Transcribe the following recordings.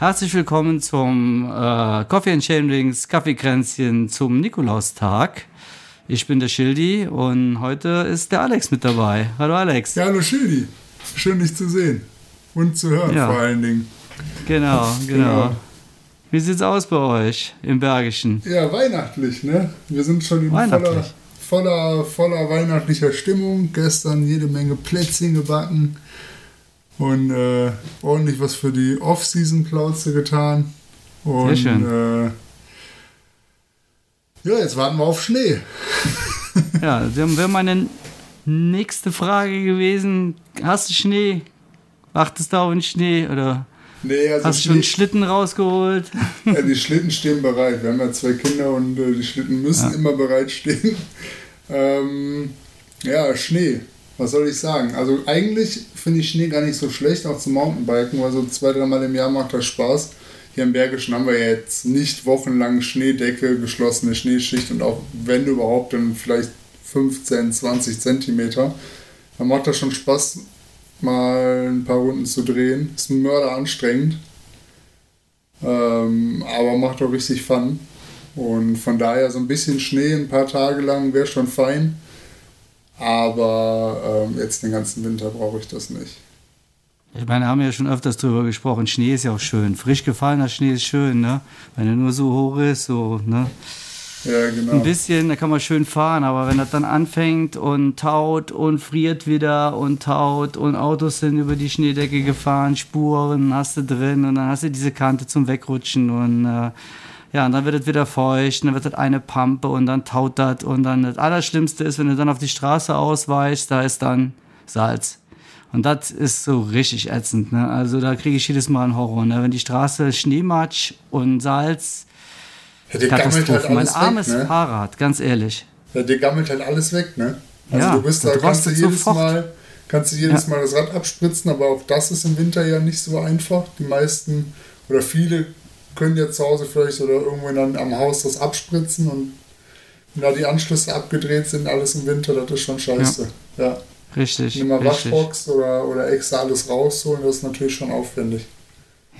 Herzlich willkommen zum äh, Coffee and Chainrings Kaffeekränzchen zum Nikolaustag. Ich bin der Schildi und heute ist der Alex mit dabei. Hallo Alex. Ja, hallo Schildi. Schön dich zu sehen und zu hören ja. vor allen Dingen. Genau, genau, genau. Wie sieht's aus bei euch im Bergischen? Ja, weihnachtlich, ne? Wir sind schon in voller, voller, voller weihnachtlicher Stimmung. Gestern jede Menge Plätzchen gebacken und äh, ordentlich was für die Off-Season-Plauze getan. Und, Sehr schön. Äh, ja, jetzt warten wir auf Schnee. ja, das wäre meine nächste Frage gewesen. Hast du Schnee? Wartest du auf den Schnee? Oder nee, also hast du schon Schlitten rausgeholt? Ja, die Schlitten stehen bereit. Wir haben ja zwei Kinder und äh, die Schlitten müssen ja. immer bereit stehen. Ähm, ja, Schnee. Was soll ich sagen? Also eigentlich finde ich Schnee gar nicht so schlecht, auch zum Mountainbiken, weil so zwei, dreimal im Jahr macht das Spaß. Hier im Bergischen haben wir jetzt nicht wochenlang Schneedecke, geschlossene Schneeschicht und auch wenn überhaupt, dann vielleicht 15, 20 Zentimeter. Dann macht das schon Spaß, mal ein paar Runden zu drehen. Ist ein Mörder anstrengend. Ähm, aber macht auch richtig Fun. Und von daher so ein bisschen Schnee ein paar Tage lang wäre schon fein. Aber ähm, jetzt den ganzen Winter brauche ich das nicht. Ich meine, wir haben ja schon öfters drüber gesprochen. Schnee ist ja auch schön. Frisch gefallener Schnee ist schön, ne? Wenn er nur so hoch ist, so, ne? Ja, genau. Ein bisschen, da kann man schön fahren, aber wenn das dann anfängt und taut und friert wieder und taut und Autos sind über die Schneedecke gefahren, Spuren hast du drin und dann hast du diese Kante zum Wegrutschen und äh, ja, und dann wird es wieder feucht, und dann wird das eine Pampe und dann taut das und dann das Allerschlimmste ist, wenn du dann auf die Straße ausweichst, da ist dann Salz. Und das ist so richtig ätzend. Ne? Also da kriege ich jedes Mal einen Horror. Ne? Wenn die Straße Schneematsch und Salz. Ja, Katastrophe. Halt mein armes weg, ne? Fahrrad, ganz ehrlich. Ja, dir gammelt halt alles weg, ne? Also ja, du bist da, kannst du jedes sofort. Mal, kannst du jedes ja. Mal das Rad abspritzen, aber auch das ist im Winter ja nicht so einfach. Die meisten oder viele können ja zu Hause vielleicht oder irgendwo dann am Haus das abspritzen und wenn da die Anschlüsse abgedreht sind, alles im Winter, das ist schon scheiße. ja. ja. Richtig. Nimm mal Waschbox oder, oder extra alles rausholen, das ist natürlich schon aufwendig.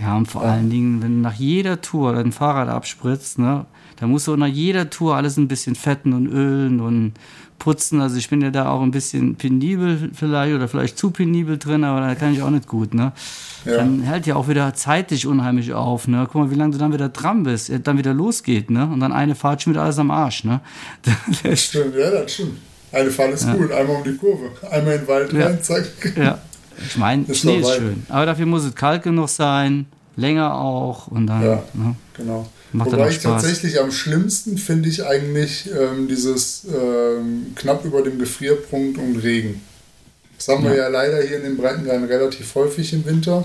Ja, und vor ja. allen Dingen, wenn du nach jeder Tour dein Fahrrad abspritzt, ne, dann musst du nach jeder Tour alles ein bisschen fetten und ölen und putzen. Also ich bin ja da auch ein bisschen penibel vielleicht oder vielleicht zu penibel drin, aber da kann ich auch nicht gut, ne? Ja. Dann hält ja auch wieder zeitlich unheimlich auf, ne? Guck mal, wie lange du dann wieder dran bist, dann wieder losgeht, ne? Und dann eine Fahrt schon wieder alles am Arsch, ne? Das stimmt, ja, das stimmt. Eine Fahrt ist ja. gut, einmal um die Kurve, einmal in den Wald ja. rein, zack. Ja. Ich meine, Schnee ist schön, aber dafür muss es kalt genug sein, länger auch und dann. Ja, ne? genau. Macht Wobei ich tatsächlich am schlimmsten finde ich eigentlich ähm, dieses ähm, knapp über dem Gefrierpunkt und Regen. Das haben ja. wir ja leider hier in den Breitengraden relativ häufig im Winter.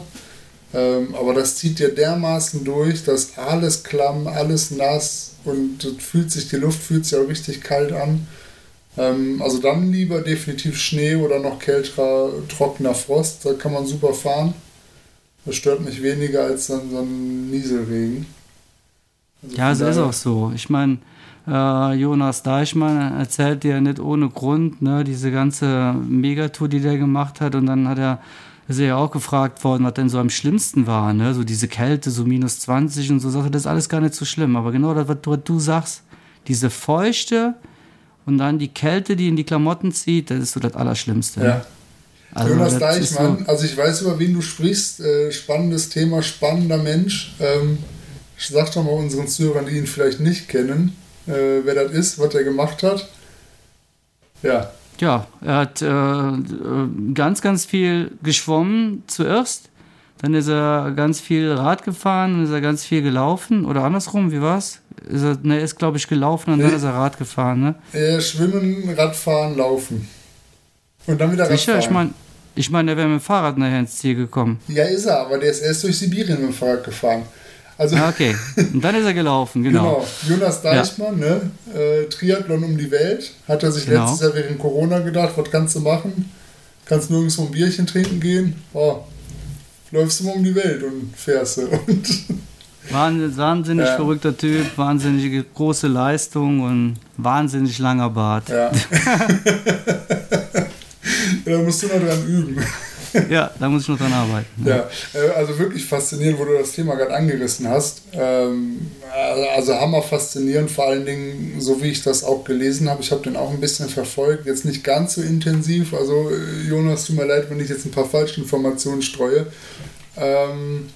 Ähm, aber das zieht dir dermaßen durch, dass alles klamm, alles nass und fühlt sich, die Luft fühlt sich auch richtig kalt an. Ähm, also dann lieber definitiv Schnee oder noch kälterer, trockener Frost. Da kann man super fahren. Das stört mich weniger als dann so ein Nieselregen. Also ja, es ist auch so. Ich meine, äh, Jonas Deichmann erzählt dir nicht ohne Grund, ne, diese ganze Megatour, die der gemacht hat. Und dann hat er, ist er ja auch gefragt worden, was denn so am schlimmsten war, ne? So diese Kälte, so minus 20 und so Sache, das ist alles gar nicht so schlimm. Aber genau das, was du, was du sagst, diese Feuchte, und dann die Kälte, die in die Klamotten zieht, das ist so das Allerschlimmste. Ja. Also Jonas Deichmann, so also ich weiß, über wen du sprichst. Äh, spannendes Thema, spannender Mensch. Ähm, sag doch mal unseren Zuhörern, die ihn vielleicht nicht kennen, äh, wer das ist, was er gemacht hat. Ja. Ja, er hat äh, ganz, ganz viel geschwommen zuerst. Dann ist er ganz viel Rad gefahren, dann ist er ganz viel gelaufen. Oder andersrum, wie war's? ist er, ne, ist glaube ich gelaufen und nee. dann ist er Rad gefahren, ne? Äh, schwimmen, Radfahren, laufen. Und dann wieder Sicher? Radfahren. Ich meine, ich mein, der wäre mit dem Fahrrad nachher ins Ziel gekommen. Ja, ist er, aber der ist erst durch Sibirien mit dem Fahrrad gefahren. Also, ah, okay, und dann ist er gelaufen, genau. genau. Jonas Deichmann, ja. ne? Äh, Triathlon um die Welt, hat er sich genau. letztes Jahr während Corona gedacht, was kannst du machen? Kannst nirgendwo ein Bierchen trinken gehen? Oh, läufst du mal um die Welt und fährst du. Und wahnsinnig ja. verrückter Typ, wahnsinnig große Leistung und wahnsinnig langer Bart. Ja. da musst du noch dran üben. ja, da muss ich noch dran arbeiten. Ja, ja äh, also wirklich faszinierend, wo du das Thema gerade angerissen hast. Ähm, also hammer faszinierend, vor allen Dingen, so wie ich das auch gelesen habe. Ich habe den auch ein bisschen verfolgt, jetzt nicht ganz so intensiv. Also äh, Jonas, tut mir leid, wenn ich jetzt ein paar falsche Informationen streue. Ähm,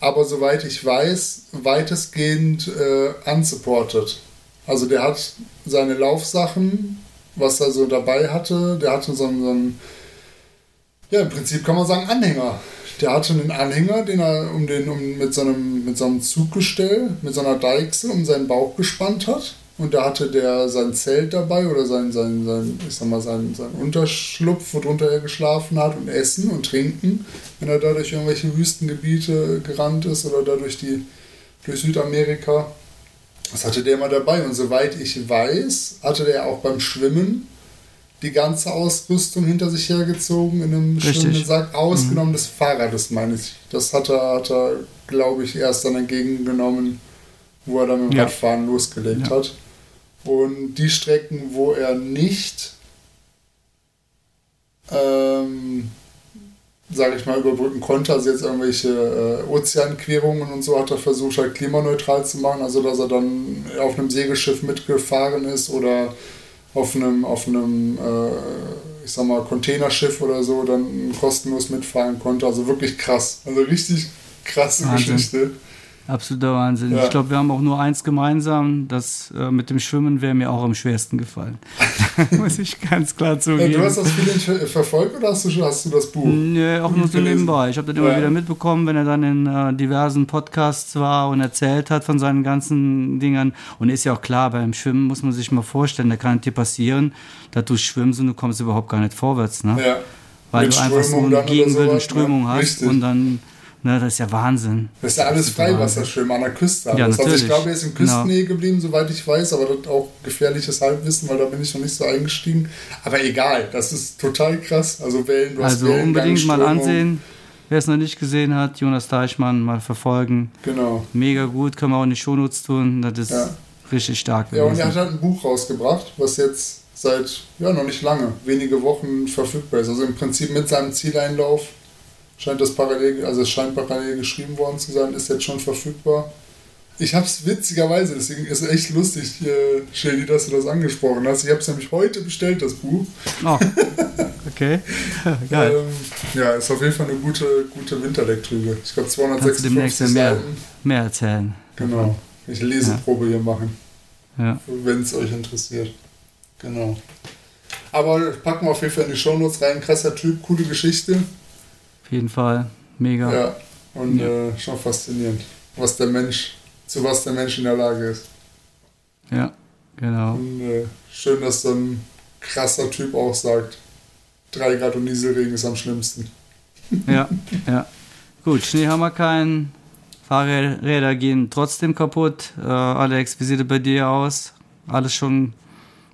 aber soweit ich weiß, weitestgehend äh, unsupported. Also der hat seine Laufsachen, was er so dabei hatte, der hatte so einen, so einen ja, im Prinzip kann man sagen Anhänger. Der hatte einen Anhänger, den er um den, um, mit, so einem, mit so einem Zuggestell, mit so einer Deichsel um seinen Bauch gespannt hat. Und da hatte der sein Zelt dabei oder sein, sein, sein, ich sag mal, sein, sein Unterschlupf, wo drunter er geschlafen hat und Essen und Trinken, wenn er da durch irgendwelche Wüstengebiete gerannt ist oder da durch, die, durch Südamerika. Das hatte der immer dabei. Und soweit ich weiß, hatte der auch beim Schwimmen die ganze Ausrüstung hinter sich hergezogen in einem Richtig. schwimmenden Sack, ausgenommen mhm. des Fahrrades, meine ich. Das hat er, hat er glaube ich, erst dann entgegengenommen, wo er dann mit dem ja. Radfahren losgelegt ja. hat. Und die Strecken, wo er nicht, ähm, sage ich mal, überbrücken konnte, also jetzt irgendwelche äh, Ozeanquerungen und so, hat er versucht, halt klimaneutral zu machen, also dass er dann auf einem Segelschiff mitgefahren ist oder auf einem, auf einem äh, ich sag mal, Containerschiff oder so dann kostenlos mitfahren konnte. Also wirklich krass. Also richtig krasse Wahnsinn. Geschichte. Absoluter Wahnsinn. Ja. Ich glaube, wir haben auch nur eins gemeinsam. Das äh, mit dem Schwimmen wäre mir auch am schwersten gefallen. Muss ich ganz klar zugeben. Ja, du hast das Feeling verfolgt oder hast du, hast du das Buch? Nee, auch nur so nebenbei. Ich habe das immer ja. wieder mitbekommen, wenn er dann in äh, diversen Podcasts war und erzählt hat von seinen ganzen Dingern. Und ist ja auch klar, beim Schwimmen muss man sich mal vorstellen, da kann es dir passieren, dass du schwimmst und du kommst überhaupt gar nicht vorwärts. Ne? Ja. Weil mit du einfach so eine gegenwärtige Strömung hast Richtig. und dann Ne, das ist ja Wahnsinn. Das ist ja alles Freiwasserschwimmen an der Küste. Ja, also ich glaube, er ist in genau. Küstennähe genau. geblieben, soweit ich weiß, aber das auch gefährliches Halbwissen, weil da bin ich noch nicht so eingestiegen. Aber egal, das ist total krass. Also Wellen, du Also Wellen, unbedingt mal ansehen. Wer es noch nicht gesehen hat, Jonas Deichmann mal verfolgen. Genau. Mega gut, können wir auch in die Shownotes tun. Das ist ja. richtig stark. Ja, und er hat halt ein Buch rausgebracht, was jetzt seit, ja, noch nicht lange, wenige Wochen verfügbar ist. Also im Prinzip mit seinem Zieleinlauf scheint das parallel, also es scheint parallel geschrieben worden zu sein, ist jetzt schon verfügbar. Ich habe es witzigerweise, deswegen ist es echt lustig, äh, Shelly, dass du das angesprochen hast. Ich habe es nämlich heute bestellt, das Buch. Oh, okay, geil. ähm, ja, ist auf jeden Fall eine gute, gute Winterlektüre. Ich glaube 256 demnächst mehr, mehr erzählen. Genau, ich Leseprobe ja. hier machen. Ja. Wenn es euch interessiert. Genau. Aber packen wir auf jeden Fall in die Shownotes rein. Krasser Typ, coole Geschichte. Auf jeden Fall. Mega. Ja, und ja. Äh, schon faszinierend, was der Mensch, zu was der Mensch in der Lage ist. Ja, genau. Und äh, schön, dass so ein krasser Typ auch sagt, 3 Grad und Nieselregen ist am schlimmsten. Ja, ja. Gut, Schnee haben wir keinen. Fahrräder gehen trotzdem kaputt. Äh, Alex, wie sieht es bei dir aus? Alles schon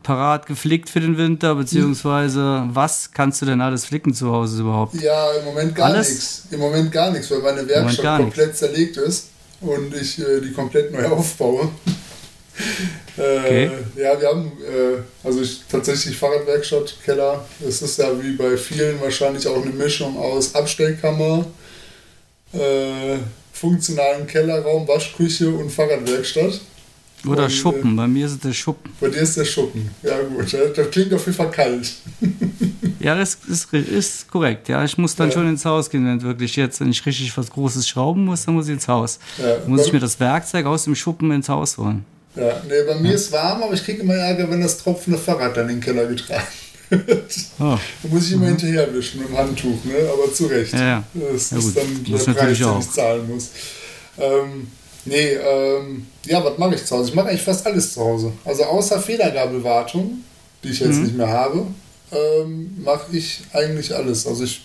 parat geflickt für den Winter, beziehungsweise was kannst du denn alles flicken zu Hause überhaupt? Ja, im Moment gar nichts. Im Moment gar nichts, weil meine Werkstatt komplett nichts. zerlegt ist und ich äh, die komplett neu aufbaue. äh, okay. Ja, wir haben, äh, also ich, tatsächlich Fahrradwerkstatt, Keller. Es ist ja wie bei vielen wahrscheinlich auch eine Mischung aus Abstellkammer, äh, funktionalen Kellerraum, Waschküche und Fahrradwerkstatt. Oder und, Schuppen, bei mir ist es der Schuppen. Bei dir ist der Schuppen, ja gut. Das klingt auf jeden Fall kalt. ja, das ist, ist korrekt. Ja, ich muss dann ja. schon ins Haus gehen, wenn wirklich jetzt, wenn ich richtig was Großes schrauben muss, dann muss ich ins Haus. Ja. Dann muss ich mir das Werkzeug aus dem Schuppen ins Haus holen. Ja, nee, bei mir ja. ist warm, aber ich kriege immer Ärger, wenn das tropfende Fahrrad dann in den Keller getragen wird. Oh. Da muss ich immer mhm. hinterherwischen mit dem Handtuch, ne? aber zu Recht. Ja, ja. Das ja, ist gut. dann der Preis, den ich zahlen muss. Ähm, Nee, ähm, ja, was mache ich zu Hause? Ich mache eigentlich fast alles zu Hause. Also außer Federgabelwartung, die ich jetzt mhm. nicht mehr habe, ähm, mache ich eigentlich alles. Also ich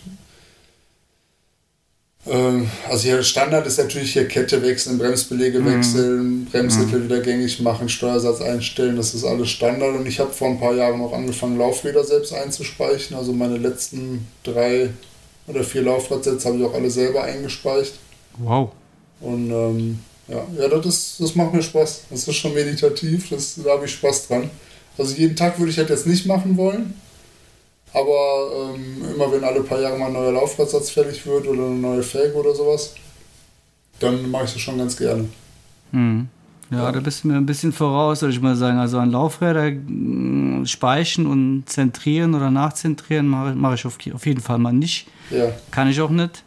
ähm, also hier Standard ist natürlich hier Kette wechseln, Bremsbelege mhm. wechseln, Bremssättel mhm. wieder gängig machen, Steuersatz einstellen, das ist alles Standard. Und ich habe vor ein paar Jahren auch angefangen, Laufräder selbst einzuspeichen. Also meine letzten drei oder vier Laufradsätze habe ich auch alle selber eingespeicht. Wow. Und ähm, ja, ja das, ist, das macht mir Spaß. Das ist schon meditativ, das, da habe ich Spaß dran. Also jeden Tag würde ich halt jetzt nicht machen wollen. Aber ähm, immer wenn alle paar Jahre mal ein neuer Laufradsatz fertig wird oder eine neue Felge oder sowas, dann mache ich das schon ganz gerne. Mhm. Ja, ja, da bist du mir ein bisschen voraus, würde ich mal sagen. Also an Laufräder mm, speichen und zentrieren oder nachzentrieren mache mach ich auf, auf jeden Fall mal nicht. Ja. Kann ich auch nicht.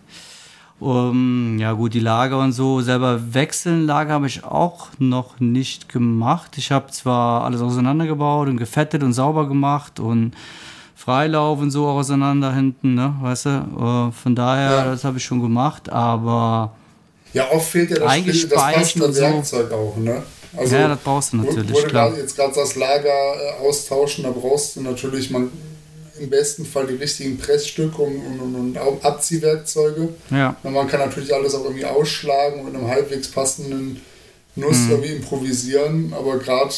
Um, ja gut, die Lager und so selber wechseln, Lager habe ich auch noch nicht gemacht. Ich habe zwar alles auseinandergebaut und gefettet und sauber gemacht und Freilauf und so auseinander hinten, ne, weißt du. Uh, von daher, ja. das habe ich schon gemacht, aber ja, oft fehlt ja das, Spiel, das passende Werkzeug so. auch, ne? Also, ja, das brauchst du natürlich. Wo, wo du jetzt gerade das Lager äh, austauschen, da brauchst du natürlich man, im besten Fall die richtigen Pressstücke und, und, und, und Abziehwerkzeuge. Ja. Und man kann natürlich alles auch irgendwie ausschlagen und mit einem halbwegs passenden Nuss mhm. irgendwie improvisieren, aber gerade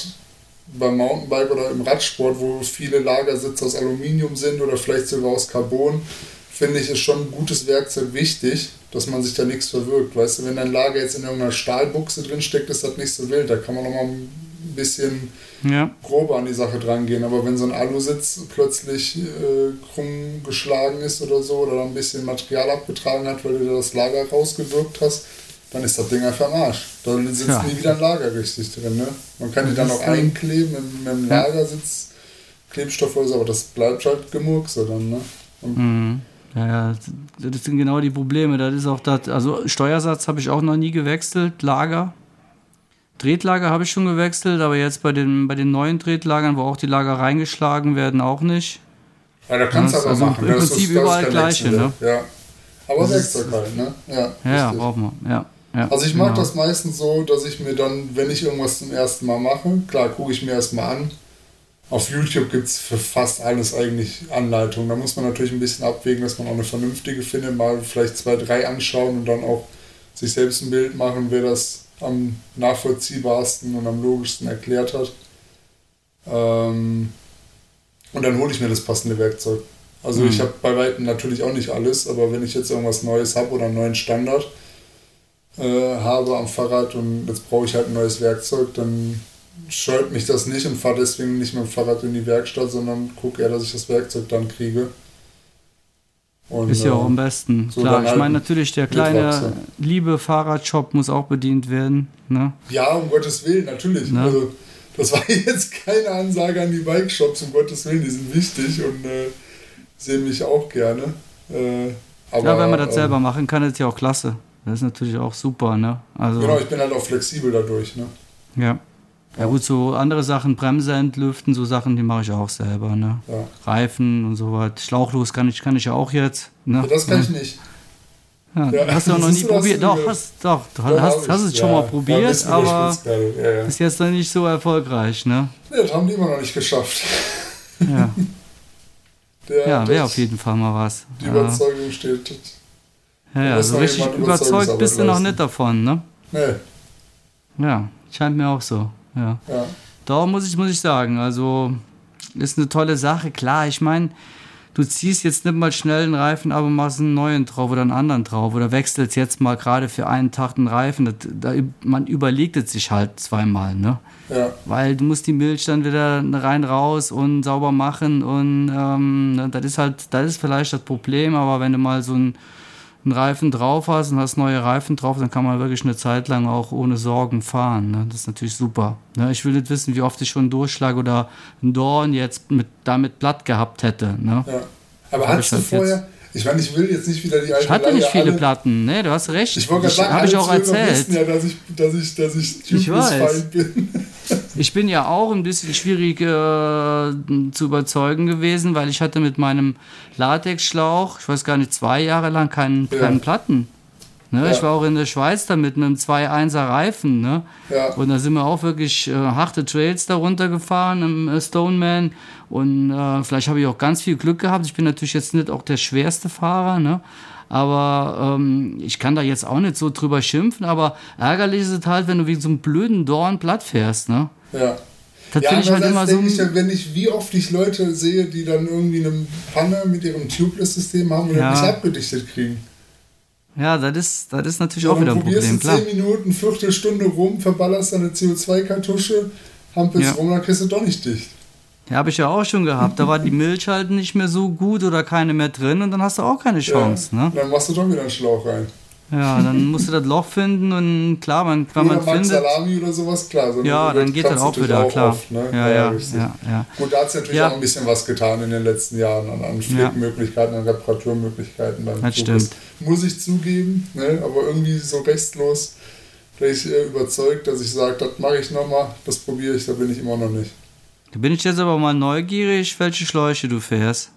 beim Mountainbike oder im Radsport, wo viele Lagersitze aus Aluminium sind oder vielleicht sogar aus Carbon, finde ich, ist schon ein gutes Werkzeug wichtig, dass man sich da nichts verwirkt. Weißt du, wenn dein Lager jetzt in irgendeiner Stahlbuchse drin steckt, ist das nicht so wild. Da kann man noch mal ein bisschen ja. grober an die Sache dran gehen. Aber wenn so ein Alusitz plötzlich äh, krumm geschlagen ist oder so oder ein bisschen Material abgetragen hat, weil du da das Lager rausgewirkt hast, dann ist das Ding einfach am Arsch. Da sitzt ja. nie wieder ein Lager richtig drin. Ne? Man kann die dann noch einkleben mit, mit dem Lagersitz, Klebstoff oder so, aber das bleibt halt gemurkse dann. Ne? Mhm. Ja, ja, das sind genau die Probleme. Das ist auch das, also Steuersatz habe ich auch noch nie gewechselt, Lager. Tretlager habe ich schon gewechselt, aber jetzt bei den, bei den neuen Tretlagern, wo auch die Lager reingeschlagen werden, auch nicht. Ja, da kannst du aber also machen. Im Prinzip ist, überall gleiche, ne? Ja. Aber Werkzeug halt, ne? Ja, ja braucht man, ja. Ja, also ich mag genau. das meistens so, dass ich mir dann, wenn ich irgendwas zum ersten Mal mache, klar gucke ich mir erstmal an, auf YouTube gibt es für fast alles eigentlich Anleitungen. Da muss man natürlich ein bisschen abwägen, dass man auch eine vernünftige findet, mal vielleicht zwei, drei anschauen und dann auch sich selbst ein Bild machen, wer das am nachvollziehbarsten und am logischsten erklärt hat. Ähm und dann hole ich mir das passende Werkzeug. Also mhm. ich habe bei weitem natürlich auch nicht alles, aber wenn ich jetzt irgendwas Neues habe oder einen neuen Standard äh, habe am Fahrrad und jetzt brauche ich halt ein neues Werkzeug, dann scheut mich das nicht und fahre deswegen nicht mit dem Fahrrad in die Werkstatt, sondern gucke eher, dass ich das Werkzeug dann kriege. Und, ist ja auch am besten. So Klar, ich halt meine natürlich, der kleine liebe Fahrradshop muss auch bedient werden. Ne? Ja, um Gottes Willen, natürlich. Ne? Also, das war jetzt keine Ansage an die Bike-Shops, um Gottes Willen, die sind wichtig und äh, sehen mich auch gerne. Äh, aber, ja, wenn man das ähm, selber machen kann, ist ja auch klasse. Das ist natürlich auch super, ne? Also, genau, ich bin halt auch flexibel dadurch, ne? Ja. Ja gut, so andere Sachen, Bremse entlüften, so Sachen, die mache ich auch selber. Ne? Ja. Reifen und so was. Schlauchlos kann ich, kann ich ja auch jetzt. Ne? Ja, das kann ich nicht. Ja, ja. Hast du auch noch nie probiert? Doch, hast, doch, du doch, hast, hast es schon mal probiert, aber ist jetzt noch nicht so erfolgreich, ne? Ja, das haben die immer noch nicht geschafft. Ja. ja, wäre auf jeden Fall mal was. Die Überzeugung steht. Ja, ja, so richtig überzeugt bist du noch nicht davon, ne? Nee. Ja, scheint mir auch so. Ja. ja. Da muss ich, muss ich sagen, also ist eine tolle Sache. Klar, ich meine, du ziehst jetzt nicht mal schnell einen Reifen, aber machst einen neuen drauf oder einen anderen drauf oder wechselst jetzt mal gerade für einen Tag den Reifen. Das, da, man überlegt es sich halt zweimal, ne? Ja. Weil du musst die Milch dann wieder rein raus und sauber machen und ähm, das ist halt, das ist vielleicht das Problem, aber wenn du mal so ein einen Reifen drauf hast und hast neue Reifen drauf, dann kann man wirklich eine Zeit lang auch ohne Sorgen fahren. Ne? Das ist natürlich super. Ne? Ich will nicht wissen, wie oft ich schon einen Durchschlag oder einen Dorn jetzt mit, damit platt gehabt hätte. Ne? Ja. Aber hattest du halt vorher, ich meine, ich will jetzt nicht wieder die alte Ich hatte Leier nicht viele alle, Platten, ne, du hast recht. Ich wollte gerade sagen, habe ich auch erzählt. ja, dass ich, dass ich, dass ich, ich weiß. bin. Ich bin ja auch ein bisschen schwierig äh, zu überzeugen gewesen, weil ich hatte mit meinem Latexschlauch, ich weiß gar nicht, zwei Jahre lang keinen, ja. keinen Platten. Ne? Ja. Ich war auch in der Schweiz da mit einem 2-1er Reifen. Ne? Ja. Und da sind wir auch wirklich äh, harte Trails da runtergefahren im äh, Stoneman. Und äh, vielleicht habe ich auch ganz viel Glück gehabt. Ich bin natürlich jetzt nicht auch der schwerste Fahrer. Ne? Aber ähm, ich kann da jetzt auch nicht so drüber schimpfen. Aber ärgerlich ist es halt, wenn du wie so einen blöden Dorn platt fährst. Ne? Ja. Das ja, ich halt immer so. Ich, wenn ich, wie oft ich Leute sehe, die dann irgendwie eine Panne mit ihrem Tubeless-System haben und ja. nicht abgedichtet kriegen. Ja, das ist, das ist natürlich ja, auch wieder ein Problem. Du probierst 10 Minuten, Viertelstunde rum, verballerst deine CO2-Kartusche, hampelst ja. rum, dann kriegst du doch nicht dicht. Ja, habe ich ja auch schon gehabt. Da war die Milch halt nicht mehr so gut oder keine mehr drin und dann hast du auch keine Chance. Ja, ne? Dann machst du doch wieder einen Schlauch rein. Ja, dann musst du das Loch finden und klar, man, wenn man findet. Salami oder sowas, klar. So ja, dann geht das auch wieder, auch klar. Oft, ne? ja, ja, ja, ja, Gut, da hat sich natürlich auch ein bisschen was getan in den letzten Jahren an, an Pflegmöglichkeiten, an Reparaturmöglichkeiten. Beim das stimmt. Muss ich zugeben, ne? aber irgendwie so restlos, da ich äh, überzeugt, dass ich sage, das mache ich nochmal, das probiere ich, da bin ich immer noch nicht. Da bin ich jetzt aber mal neugierig, welche Schläuche du fährst.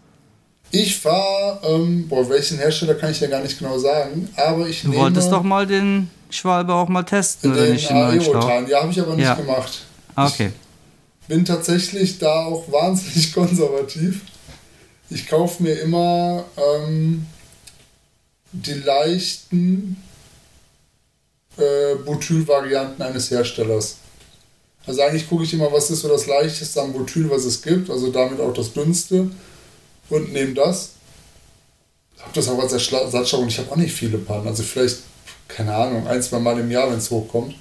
Ich fahre, ähm, boah, welchen Hersteller kann ich ja gar nicht genau sagen, aber ich Du nehme wolltest doch mal den Schwalbe auch mal testen, oder nicht? Den Aerotan, ja, habe ich aber nicht ja. gemacht. Ah, okay. Ich bin tatsächlich da auch wahnsinnig konservativ. Ich kaufe mir immer ähm, die leichten äh, Butyl-Varianten eines Herstellers. Also eigentlich gucke ich immer, was ist so das leichteste am Butyl, was es gibt, also damit auch das dünnste und nehme das. Habe das auch als Ersatzschau und ich habe auch nicht viele Pannen. Also vielleicht, keine Ahnung, ein, zwei Mal im Jahr, wenn es hochkommt.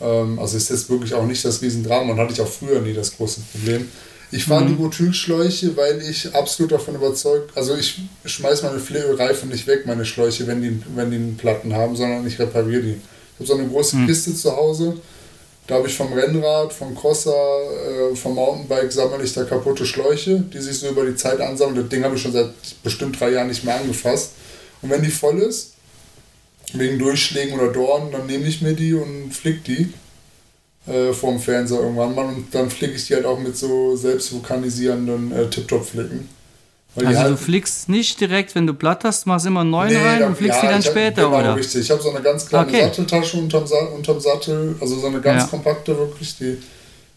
Ähm, also ist jetzt wirklich auch nicht das Riesendrama und hatte ich auch früher nie das große Problem. Ich fahre mhm. die Butylschläuche, weil ich absolut davon überzeugt, also ich schmeiße meine Pflegereifen nicht weg, meine Schläuche, wenn die, wenn die einen Platten haben, sondern ich repariere die. Ich habe so eine große mhm. Kiste zu Hause, da habe ich vom Rennrad, vom Crosser, äh, vom Mountainbike sammle ich da kaputte Schläuche, die sich so über die Zeit ansammeln. Das Ding habe ich schon seit bestimmt drei Jahren nicht mehr angefasst. Und wenn die voll ist, wegen Durchschlägen oder Dornen, dann nehme ich mir die und flick die äh, vorm Fernseher irgendwann mal. Und dann flicke ich die halt auch mit so selbstvulkanisierenden äh, Tip-Top-Flicken. Also du flickst nicht direkt, wenn du platt hast, machst immer einen neuen nee, rein und flickst ja, die dann später, genau, oder? richtig. Ich habe so eine ganz kleine okay. Satteltasche unterm, unterm Sattel, also so eine ganz ja. kompakte wirklich, die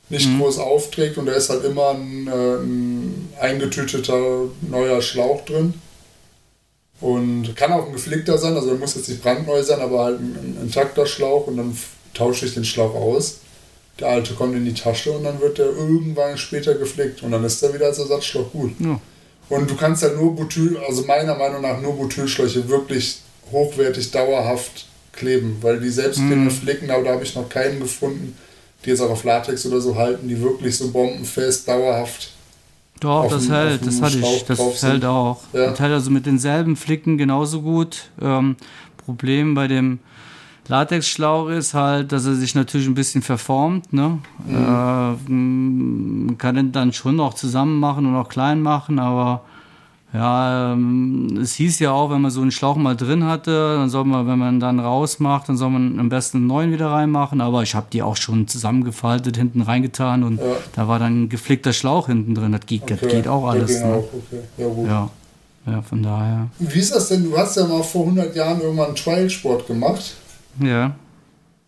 nicht mhm. groß aufträgt und da ist halt immer ein, äh, ein eingetüteter neuer Schlauch drin. Und kann auch ein geflickter sein, also der muss jetzt nicht brandneu sein, aber halt ein, ein intakter Schlauch und dann tausche ich den Schlauch aus. Der alte kommt in die Tasche und dann wird der irgendwann später geflickt und dann ist der wieder als Ersatzschlauch gut. Ja. Und du kannst halt nur Butyl, also meiner Meinung nach nur Butylschläuche wirklich hochwertig dauerhaft kleben, weil die selbstklebenden mhm. Flicken, aber da habe ich noch keinen gefunden, die jetzt auch auf Latex oder so halten, die wirklich so bombenfest dauerhaft. Doch, das dem, hält, das hatte ich, das hält auch. Ja. Das hält also mit denselben Flicken genauso gut. Ähm, Problem bei dem Latexschlauch ist halt, dass er sich natürlich ein bisschen verformt. Ne? Mhm. Äh, man kann den dann schon auch zusammen machen und auch klein machen, aber ja, ähm, es hieß ja auch, wenn man so einen Schlauch mal drin hatte, dann soll man, wenn man dann rausmacht, dann soll man am besten einen neuen wieder reinmachen. Aber ich habe die auch schon zusammengefaltet, hinten reingetan und ja. da war dann ein geflickter Schlauch hinten drin. Das geht, okay. das geht auch alles. Ne? Auch. Okay. Ja, gut. Ja. ja, von daher. Wie ist das denn? Du hast ja mal vor 100 Jahren irgendwann Trial-Sport gemacht. Ja.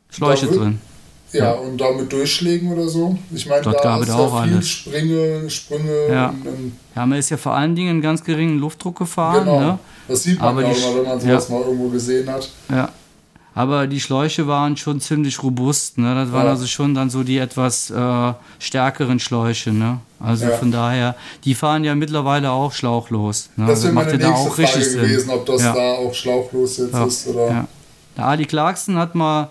Schläuche da, drin. Ja, ja, und damit Durchschlägen oder so. Ich meine, Dort da ist da auch viel alles. Sprünge, Sprünge. Ja. Und, und ja, man ist ja vor allen Dingen einen ganz geringen Luftdruck gefahren. Genau. Ne? Das sieht man Aber ja auch immer, wenn man sowas ja. mal irgendwo gesehen hat. Ja. Aber die Schläuche waren schon ziemlich robust. Ne? Das waren ja. also schon dann so die etwas äh, stärkeren Schläuche. Ne? Also ja. von daher, die fahren ja mittlerweile auch schlauchlos. Ne? Das wäre meine nächste auch Frage gewesen, ob das da auch schlauchlos jetzt ist. Oder? Der Ali Clarkson hat mal